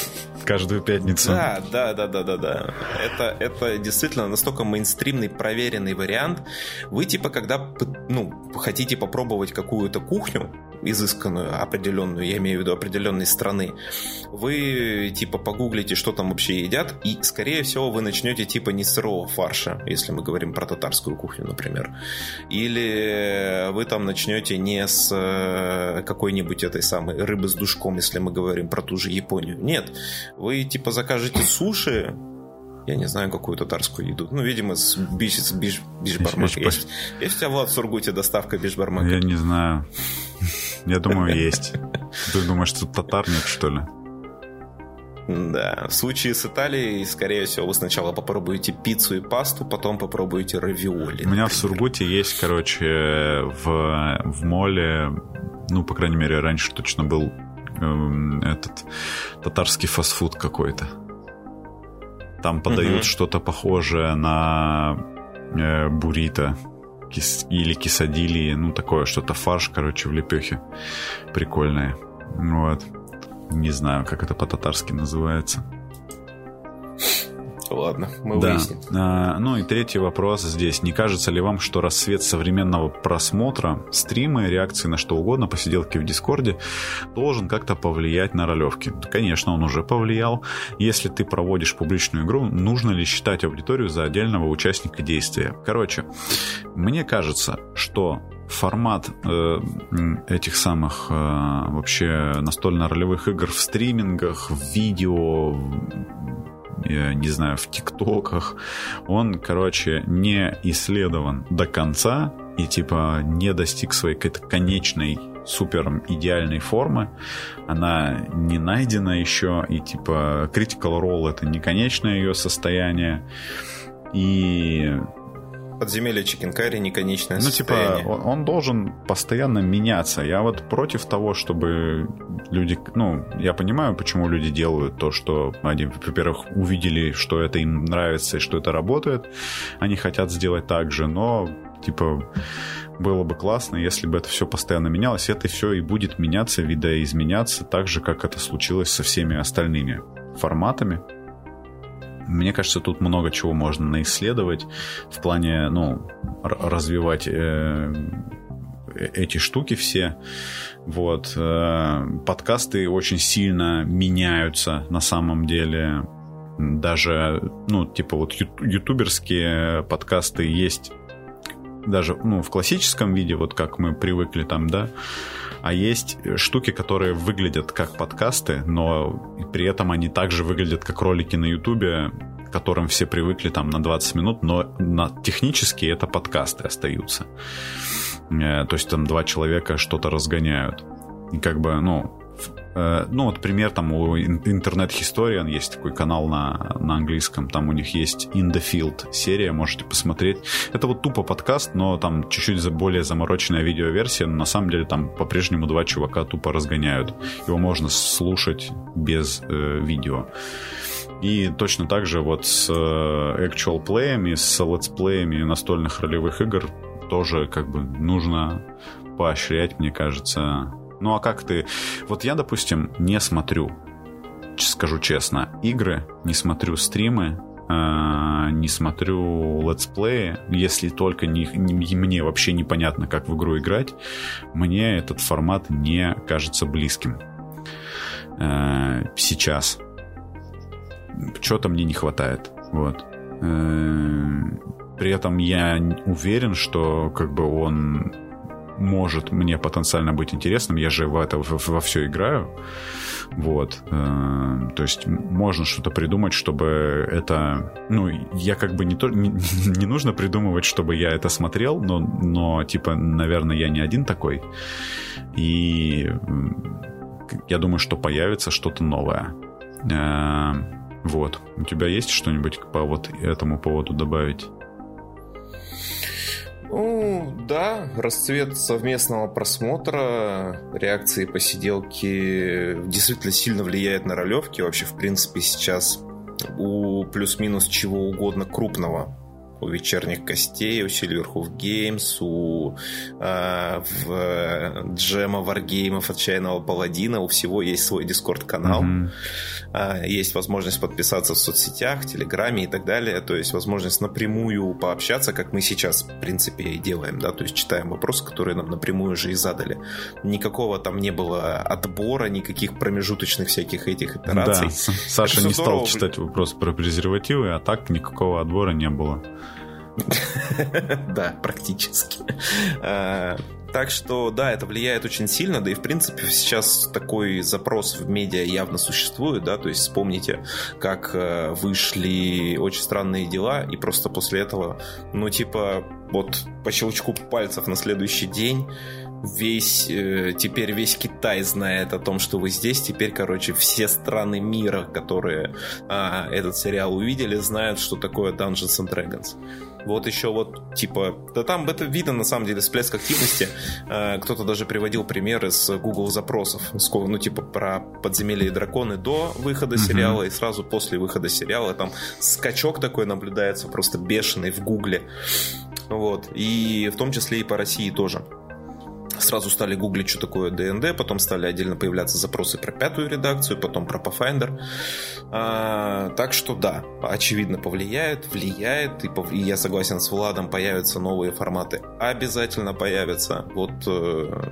каждую пятницу. Да, да, да, да, да, да. Это, это действительно настолько мейнстримный, проверенный вариант. Вы типа, когда ну, хотите попробовать какую-то кухню, изысканную, определенную, я имею в виду определенной страны, вы типа погуглите, что там вообще едят, и скорее всего вы начнете типа не сырого фарша, если мы говорим про татарскую кухню, например. Или вы там начнете не с э, какой-нибудь этой самой рыбы с душком, если мы говорим про ту же Японию. Нет, вы типа закажете суши, я не знаю, какую татарскую еду. Ну, видимо, с, биш, с биш, бишбармака. Есть, есть у тебя, Влад, в Сургуте доставка бишбармака? Я не знаю. Я думаю, есть. Ты думаешь, что татар нет, что ли? Да, в случае с Италией, скорее всего, вы сначала попробуете пиццу и пасту, потом попробуете равиоли. У меня например. в Сургуте есть, короче, в, в моле, ну, по крайней мере, раньше точно был Эм, этот татарский фастфуд какой-то. Там подают угу. что-то похожее на э, буррито кис, или кисадили, ну такое что-то фарш, короче, в лепехе. Прикольное. Вот. Не знаю, как это по-татарски называется. Ладно, мы да. выясним. А, ну и третий вопрос здесь. Не кажется ли вам, что рассвет современного просмотра, стримы, реакции на что угодно, посиделки в Дискорде, должен как-то повлиять на ролевки? Конечно, он уже повлиял. Если ты проводишь публичную игру, нужно ли считать аудиторию за отдельного участника действия? Короче, мне кажется, что формат э, этих самых э, вообще настольно-ролевых игр в стримингах, в видео, я не знаю, в ТикТоках, он, короче, не исследован до конца и, типа, не достиг своей какой-то конечной супер идеальной формы. Она не найдена еще, и, типа, Critical Role — это не конечное ее состояние. И Подземелье Чикенкари неконечное Ну, типа, состояние. типа, он должен постоянно меняться. Я вот против того, чтобы люди... Ну, я понимаю, почему люди делают то, что они, во-первых, увидели, что это им нравится и что это работает. Они хотят сделать так же, но, типа, было бы классно, если бы это все постоянно менялось. Это все и будет меняться, видоизменяться, так же, как это случилось со всеми остальными форматами. Мне кажется, тут много чего можно наисследовать в плане, ну, развивать э, эти штуки все. Вот. Э, подкасты очень сильно меняются на самом деле. Даже, ну, типа вот ютуберские подкасты есть даже ну, в классическом виде, вот как мы привыкли там, да, а есть штуки, которые выглядят как подкасты, но при этом они также выглядят как ролики на Ютубе, к которым все привыкли там на 20 минут, но на, технически это подкасты остаются. Э, то есть там два человека что-то разгоняют. И как бы, ну, Э, ну, вот пример там у Internet Historian есть такой канал на, на английском, там у них есть In the Field серия, можете посмотреть. Это вот тупо подкаст, но там чуть-чуть более замороченная видеоверсия, но на самом деле там по-прежнему два чувака тупо разгоняют. Его можно слушать без э, видео. И точно так же вот с э, actual плеями, с летсплеями настольных ролевых игр тоже как бы нужно поощрять, мне кажется, ну а как ты... Вот я, допустим, не смотрю, скажу честно, игры, не смотрю стримы, э, не смотрю летсплеи, если только не, не, мне вообще непонятно, как в игру играть, мне этот формат не кажется близким. Э, сейчас. Чего-то мне не хватает. Вот. Э, при этом я уверен, что как бы он может мне потенциально быть интересным. Я же в это во, во все играю. Вот. Э, то есть можно что-то придумать, чтобы это... Ну, я как бы не, то, не, не нужно придумывать, чтобы я это смотрел, но, но, типа, наверное, я не один такой. И я думаю, что появится что-то новое. Э, вот. У тебя есть что-нибудь по вот этому поводу добавить? Ну, да, расцвет совместного просмотра, реакции посиделки действительно сильно влияет на ролевки. Вообще, в принципе, сейчас у плюс-минус чего угодно крупного у вечерних костей, у Silverhoof Games, у э, в Джема Варгеймов Отчаянного Паладина, у всего есть свой дискорд-канал. Mm-hmm. Э, есть возможность подписаться в соцсетях, Телеграме и так далее. То есть возможность напрямую пообщаться, как мы сейчас, в принципе, и делаем. Да? То есть читаем вопросы, которые нам напрямую уже и задали. Никакого там не было отбора, никаких промежуточных всяких этих операций. Да, Саша не стал читать вопрос про презервативы, а так никакого отбора не было. Да, практически. А, так что, да, это влияет очень сильно, да и, в принципе, сейчас такой запрос в медиа явно существует, да, то есть вспомните, как э, вышли «Очень странные дела», и просто после этого, ну, типа, вот по щелчку пальцев на следующий день весь, э, теперь весь Китай знает о том, что вы здесь. Теперь, короче, все страны мира, которые а, этот сериал увидели, знают, что такое Dungeons and Dragons. Вот еще вот, типа, да там это видно, на самом деле, всплеск активности. Э, кто-то даже приводил примеры с Google запросов, ну, типа, про подземелье и драконы до выхода сериала и сразу после выхода сериала. Там скачок такой наблюдается, просто бешеный в Гугле. Вот. И в том числе и по России тоже сразу стали гуглить, что такое ДНД, потом стали отдельно появляться запросы про пятую редакцию, потом про Pathfinder. А, так что да, очевидно повлияет, влияет, и, пов... и я согласен с Владом, появятся новые форматы, обязательно появятся. Вот э,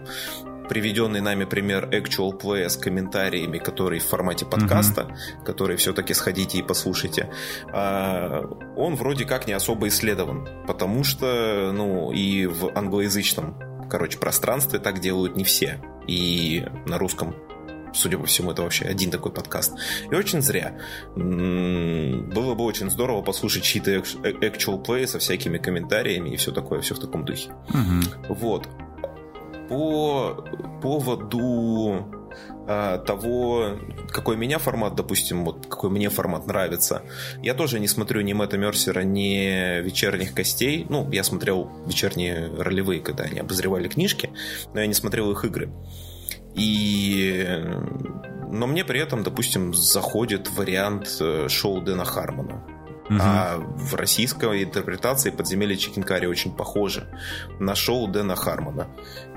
приведенный нами пример Actual Play с комментариями, который в формате подкаста, uh-huh. который все-таки сходите и послушайте, а, он вроде как не особо исследован, потому что, ну, и в англоязычном короче, пространстве так делают не все. И на русском судя по всему, это вообще один такой подкаст. И очень зря. Было бы очень здорово послушать чьи-то э, actual play со всякими комментариями и все такое, все в таком духе. Угу. Вот. По поводу а, того, какой меня формат, допустим, вот какой мне формат нравится. Я тоже не смотрю ни Мэтта Мерсера, ни вечерних костей. Ну, я смотрел вечерние ролевые, когда они обозревали книжки, но я не смотрел их игры. И... Но мне при этом, допустим, заходит вариант э, шоу Дэна Хармона. Угу. А в российской интерпретации подземелье Чикенкари очень похоже на шоу Дэна Хармона.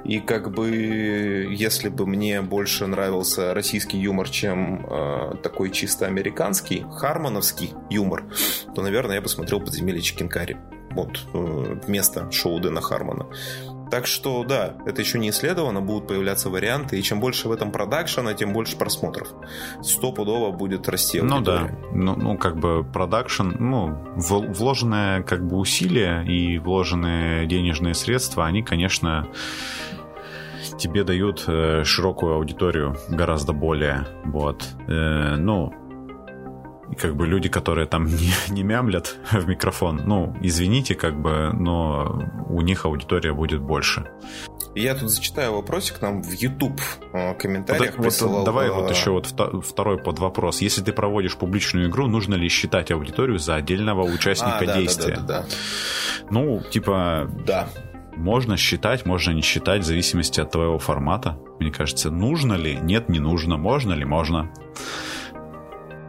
И как бы, если бы мне больше нравился российский юмор, чем э, такой чисто американский, хармоновский юмор, то, наверное, я бы смотрел подземелье Чикенкари. Вот, э, вместо шоу Дэна Хармона. Так что, да, это еще не исследовано, будут появляться варианты, и чем больше в этом продакшена, тем больше просмотров. Стопудово будет расти Ну да, ну, ну как бы продакшн, ну, вложенные как бы усилия и вложенные денежные средства, они, конечно, тебе дают э, широкую аудиторию гораздо более, вот. Э, ну, как бы люди, которые там не, не мямлят в микрофон, ну, извините, как бы, но у них аудитория будет больше. Я тут зачитаю вопросик нам в YouTube э, комментариях вот, присылал. Вот, давай вот еще вот второй под вопрос. Если ты проводишь публичную игру, нужно ли считать аудиторию за отдельного участника а, да, действия? Да, да, да, да. Ну, типа... Да. Можно считать, можно не считать, в зависимости от твоего формата. Мне кажется, нужно ли? Нет, не нужно. Можно ли? Можно.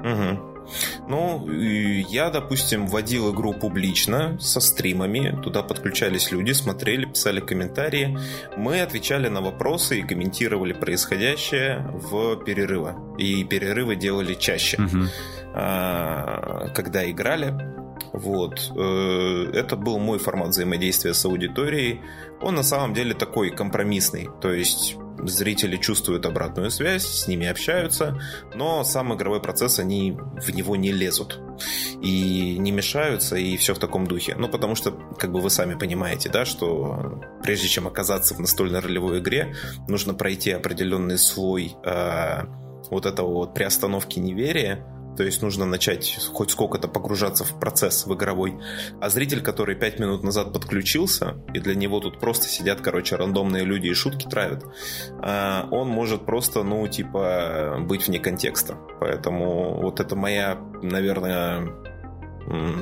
Угу. Ну, я, допустим, вводил игру публично, со стримами. Туда подключались люди, смотрели, писали комментарии. Мы отвечали на вопросы и комментировали происходящее в перерывы. И перерывы делали чаще, угу. когда играли. Вот. Э, это был мой формат взаимодействия с аудиторией. Он на самом деле такой компромиссный. То есть зрители чувствуют обратную связь, с ними общаются, но сам игровой процесс, они в него не лезут и не мешаются, и все в таком духе. Ну, потому что, как бы вы сами понимаете, да, что прежде чем оказаться в настольной ролевой игре, нужно пройти определенный слой э, вот этого вот приостановки неверия, то есть нужно начать хоть сколько-то погружаться в процесс в игровой. А зритель, который пять минут назад подключился, и для него тут просто сидят, короче, рандомные люди и шутки травят, а, он может просто, ну, типа, быть вне контекста. Поэтому вот это моя, наверное,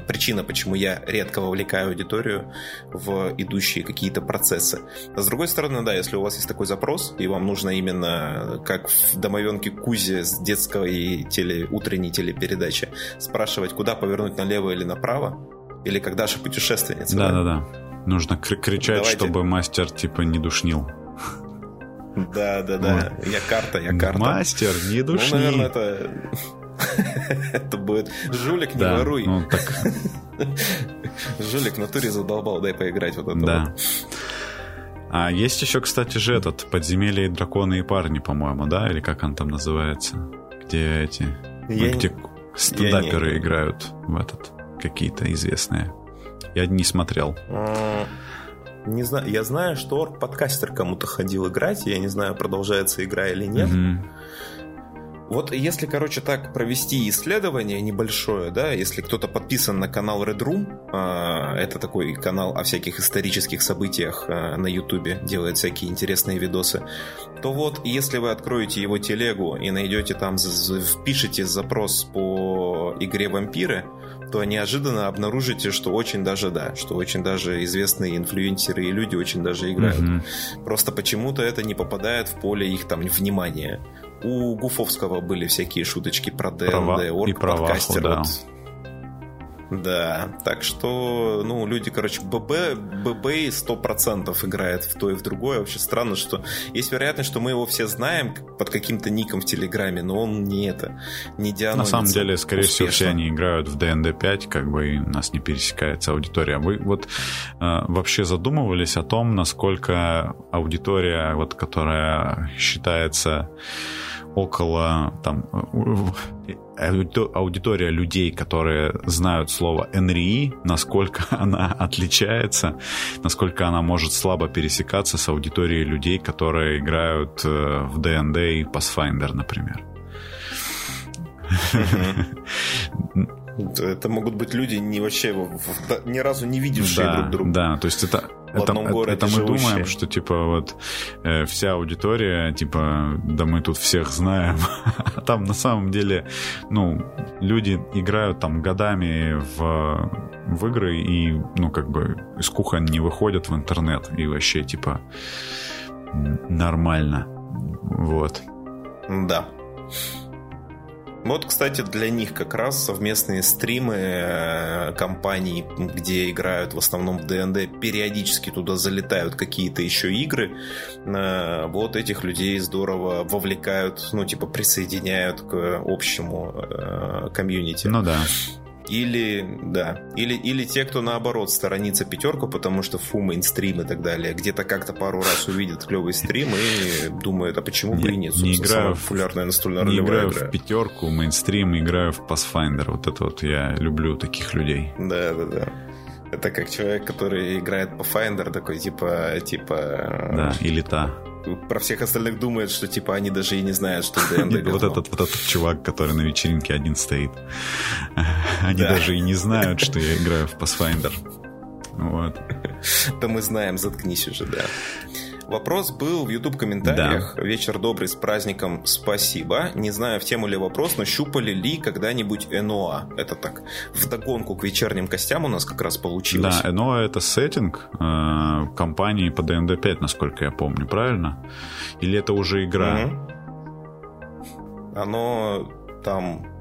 причина, почему я редко вовлекаю аудиторию в идущие какие-то процессы. А с другой стороны, да, если у вас есть такой запрос, и вам нужно именно, как в домовенке Кузе с детской теле, утренней телепередачи, спрашивать, куда повернуть налево или направо, или как Даша путешественница. Да-да-да. Нужно кричать, Давайте. чтобы мастер типа не душнил. Да, да, да. Я карта, я карта. Мастер, не душни. Ну, наверное, это Это будет жулик, не воруй. Ну, жулик в натуре задолбал, дай поиграть вот это да. А есть еще, кстати же, этот «Подземелье и драконы и парни», по-моему, да? Или как он там называется? Где эти... Я где стендаперы не... играют в этот... Какие-то известные. Я не смотрел. А, не знаю, я знаю, что орг-подкастер кому-то ходил играть, я не знаю, продолжается игра или нет. Угу. Вот если, короче, так провести исследование небольшое, да, если кто-то подписан на канал Red Room, а, это такой канал о всяких исторических событиях а, на Ютубе, делает всякие интересные видосы, то вот, если вы откроете его телегу и найдете там, впишите запрос по игре вампиры, то неожиданно обнаружите, что очень даже да, что очень даже известные инфлюенсеры и люди очень даже играют. Mm-hmm. Просто почему-то это не попадает в поле их там внимания. У Гуфовского были всякие шуточки про ДНД, Орг, подкастер. Да. Вот да, так что, ну, люди, короче, ББ, ББ 100% играет в то и в другое. Вообще странно, что есть вероятность, что мы его все знаем под каким-то ником в Телеграме, но он не это, не дианонится. На самом деле, скорее успешно. всего, все они играют в ДНД 5, как бы и у нас не пересекается аудитория. Вы вот э, вообще задумывались о том, насколько аудитория, вот, которая считается около там аудитория людей, которые знают слово НРИ, насколько она отличается, насколько она может слабо пересекаться с аудиторией людей, которые играют э, в ДНД и Pathfinder, например. Это могут быть люди не вообще ни разу не видевшие да, друг друга. Да, то есть это в это, одном городе это мы живущие. думаем, что типа вот э, вся аудитория, типа, да мы тут всех знаем. а там на самом деле, ну, люди играют там годами в, в игры и, ну, как бы из кухонь не выходят в интернет и вообще, типа, нормально. Вот. Да. Вот, кстати, для них как раз совместные стримы э, компаний, где играют в основном в ДНД, периодически туда залетают какие-то еще игры. Э, вот этих людей здорово вовлекают, ну, типа, присоединяют к общему э, комьюнити. Ну да. Или, да, или, или те, кто наоборот сторонится пятерку, потому что фу, мейнстрим и так далее. Где-то как-то пару раз увидит клевый стрим и думает, а почему бы и нет? Не играю популярная настольная не играю игра. в пятерку, мейнстрим, играю в Pathfinder. Вот это вот я люблю таких людей. Да, да, да. Это как человек, который играет по Finder, такой типа, типа... Да, или та про всех остальных думает, что типа они даже и не знают, что ДНД Вот этот, вот этот чувак, который на вечеринке один стоит. Они даже и не знают, что я играю в Pathfinder. Вот. Да мы знаем, заткнись уже, да. Вопрос был в YouTube комментариях. Да. Вечер добрый с праздником, спасибо. Не знаю, в тему ли вопрос, но щупали ли когда-нибудь ЭНОА? Это так, в догонку к вечерним костям у нас как раз получилось. Да, ЭНОА это сеттинг э, компании по ДНД 5, насколько я помню, правильно? Или это уже игра? Угу. Оно там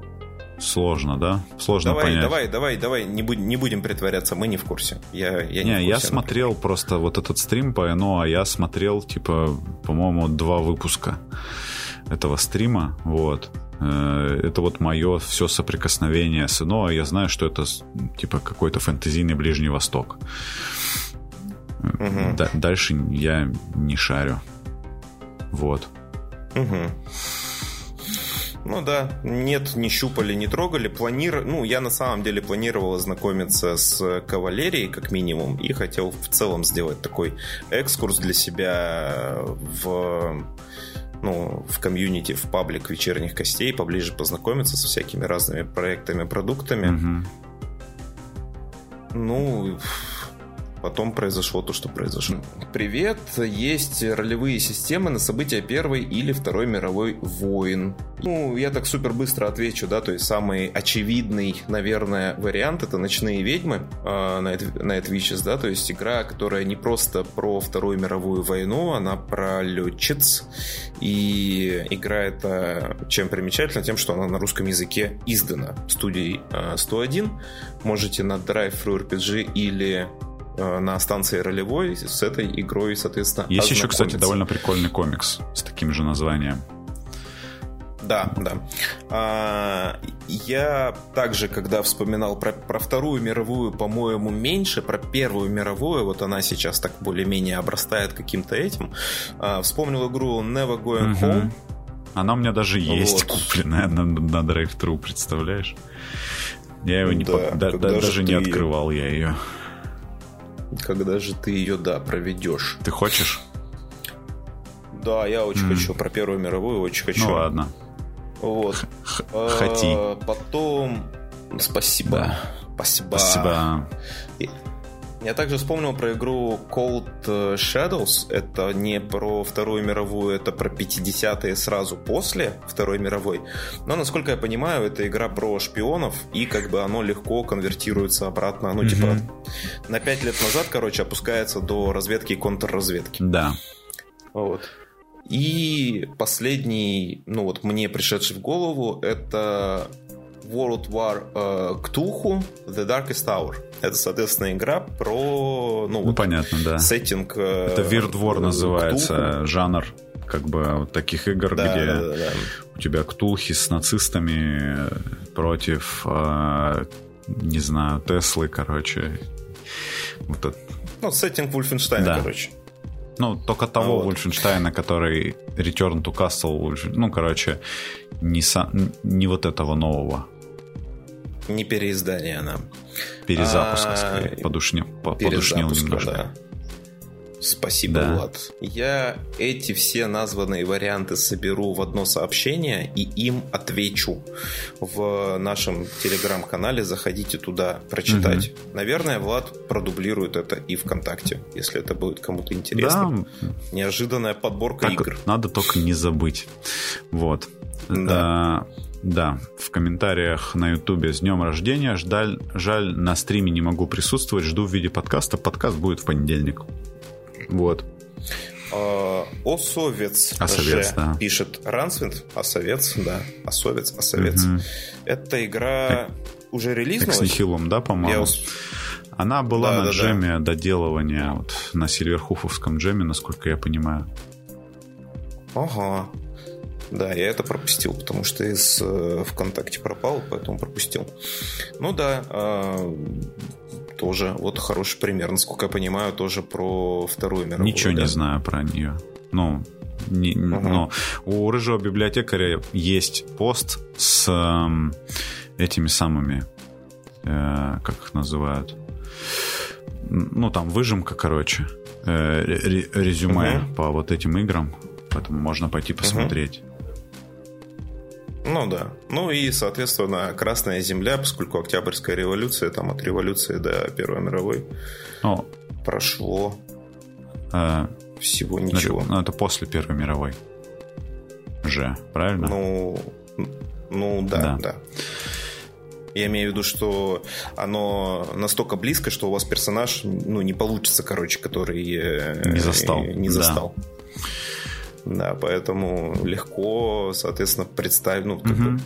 Сложно, да? Сложно давай, понять. Давай, давай, давай, не, будь, не будем притворяться, мы не в курсе. Я, я не, не курсе, я смотрел например. просто вот этот стрим по НО, а я смотрел, типа, по-моему, два выпуска этого стрима, вот. Э, это вот мое все соприкосновение с НО, я знаю, что это, типа, какой-то фэнтезийный Ближний Восток. Угу. дальше я не шарю. Вот. Угу. Ну да, нет, не щупали, не трогали. Планир... Ну, я на самом деле планировал ознакомиться с кавалерией, как минимум, и хотел в целом сделать такой экскурс для себя в ну, в комьюнити, в паблик вечерних костей, поближе познакомиться со всякими разными проектами, продуктами. Угу. Ну, Потом произошло то, что произошло. Привет, есть ролевые системы на события Первой или Второй мировой войн. Ну, я так супер быстро отвечу, да, то есть самый очевидный, наверное, вариант это «Ночные ведьмы» э, на, на Witches, да, то есть игра, которая не просто про Вторую мировую войну, она про летчиц, и игра эта чем примечательна? Тем, что она на русском языке издана студией э, 101. Можете на Drive Thru RPG или на станции ролевой с этой игрой, соответственно, Есть еще, кстати, довольно прикольный комикс с таким же названием. Да, да. А, я также, когда вспоминал про, про Вторую мировую, по-моему, меньше, про Первую мировую, вот она сейчас так более-менее обрастает каким-то этим, а, вспомнил игру Never Going угу. Home. Она у меня даже есть вот. купленная на, на Drive-Thru, представляешь? Я его не да, да, даже не открывал я ее. Когда же ты ее, да, проведешь? Ты хочешь? Да, я очень mm. хочу. Про Первую мировую очень хочу. Ну ладно. Вот. Хоти. А, потом... Спасибо. Да. Спасибо. Спасибо. Я также вспомнил про игру Cold Shadows. Это не про Вторую мировую, это про 50-е сразу после Второй мировой. Но, насколько я понимаю, это игра про шпионов, и как бы оно легко конвертируется обратно. Ну, типа, на 5 лет назад, короче, опускается до разведки и контрразведки. Да. Вот. И последний, ну вот мне пришедший в голову, это World War uh, Cthulhu The Darkest Hour. Это, соответственно, игра про... Ну, ну вот, понятно, да. Сеттинг... Uh, Это Weird War называется, Cthulhu. жанр как бы вот таких игр, да, где да, да, да. у тебя ктулхи с нацистами против, э, не знаю, Теслы, короче. Вот это. Ну, сеттинг Вульфенштейна, да. короче. Ну, только того вот. Вольфенштейна, который Return to Castle, ну, короче, не, со, не вот этого нового. Не переиздание она. Перезапуск, а... скорее. Подушни... Подушнил немножко. Да. Спасибо, да. Влад. Я эти все названные варианты соберу в одно сообщение и им отвечу в нашем телеграм-канале. Заходите туда прочитать. Угу. Наверное, Влад продублирует это и ВКонтакте, если это будет кому-то интересно. Да. Неожиданная подборка так игр. Надо только не забыть. Вот. Да. А, да, в комментариях на Ютубе с днем рождения. Жаль, жаль, на стриме не могу присутствовать. Жду в виде подкаста. Подкаст будет в понедельник. Вот. А, Осовец, Осовец да. пишет Рансвинд. Осовец, да. Осовец, Осовец. Угу. Эта игра так, уже релизнулась. С Нихилом, да, по-моему? Она была да, на да, джеме да. доделывания вот, на Сильверхуфовском джеме, насколько я понимаю. Ага. Да, я это пропустил, потому что из э, ВКонтакте пропал, поэтому пропустил. Ну да, э, тоже вот хороший пример, насколько я понимаю, тоже про Вторую мировую. Ничего да? не знаю про нее. Ну, не, угу. но у рыжего библиотекаря есть пост с э, этими самыми, э, как их называют, ну там выжимка, короче, э, резюме угу. по вот этим играм, поэтому можно пойти посмотреть. Угу. Ну да. Ну и, соответственно, Красная Земля, поскольку Октябрьская революция, там от революции до Первой мировой О. прошло а, всего ничего. Ну, это после Первой мировой же, правильно? Ну, ну да, да. да. Я имею в виду, что оно настолько близко, что у вас персонаж, ну, не получится, короче, который э, не застал. Не застал. Да. Да, поэтому легко, соответственно, представить, ну, угу.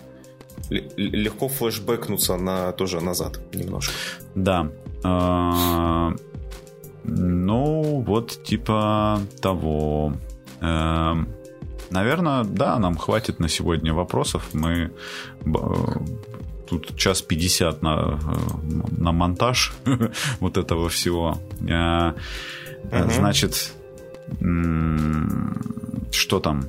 легко флешбэкнуться на тоже назад немножко. Да. А, ну, вот типа того. А, наверное, да, нам хватит на сегодня вопросов. Мы тут час пятьдесят на, на монтаж вот этого всего. А, значит, что там?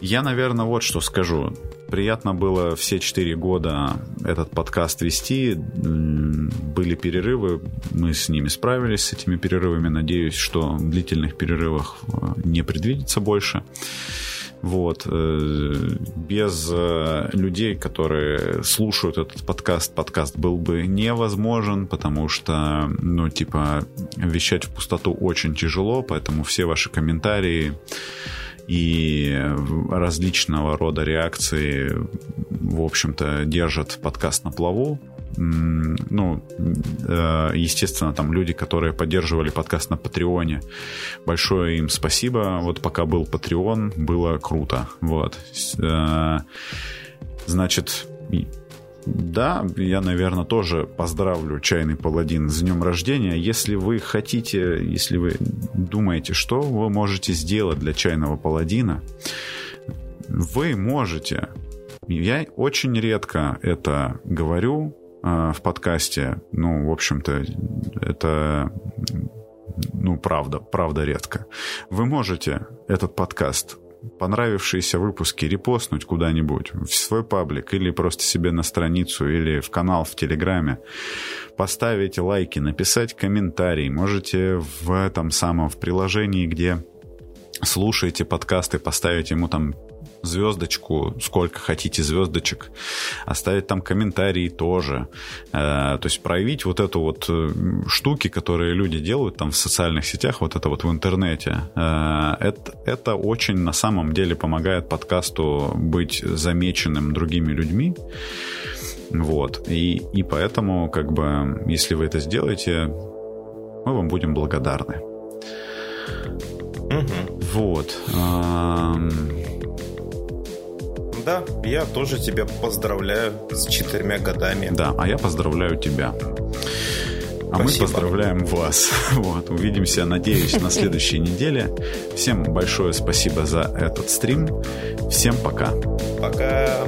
Я, наверное, вот что скажу. Приятно было все четыре года этот подкаст вести. Были перерывы, мы с ними справились, с этими перерывами. Надеюсь, что длительных перерывах э, не предвидится больше. Вот. Э, без э, людей, которые слушают этот подкаст, подкаст был бы невозможен, потому что, ну, типа, вещать в пустоту очень тяжело, поэтому все ваши комментарии и различного рода реакции, в общем-то, держат подкаст на плаву ну, э, естественно, там люди, которые поддерживали подкаст на Патреоне, большое им спасибо. Вот пока был Патреон, было круто. Вот. Э, значит, да, я, наверное, тоже поздравлю Чайный Паладин с днем рождения. Если вы хотите, если вы думаете, что вы можете сделать для Чайного Паладина, вы можете. Я очень редко это говорю, в подкасте, ну, в общем-то, это, ну, правда, правда редко. Вы можете этот подкаст понравившиеся выпуски репостнуть куда-нибудь в свой паблик или просто себе на страницу или в канал в Телеграме, поставить лайки, написать комментарий. Можете в этом самом, в приложении, где слушаете подкасты, поставить ему там звездочку, сколько хотите звездочек, оставить там комментарии тоже. Э, то есть проявить вот эту вот э, штуки, которые люди делают там в социальных сетях, вот это вот в интернете. Э, это, это очень на самом деле помогает подкасту быть замеченным другими людьми. Вот. И, и поэтому, как бы, если вы это сделаете, мы вам будем благодарны. Угу. Вот. Да, я тоже тебя поздравляю с четырьмя годами. Да, а я поздравляю тебя. А Спасибо. мы поздравляем вас. Вот, увидимся, надеюсь, на следующей неделе. Всем большое спасибо за этот стрим. Всем пока. Пока.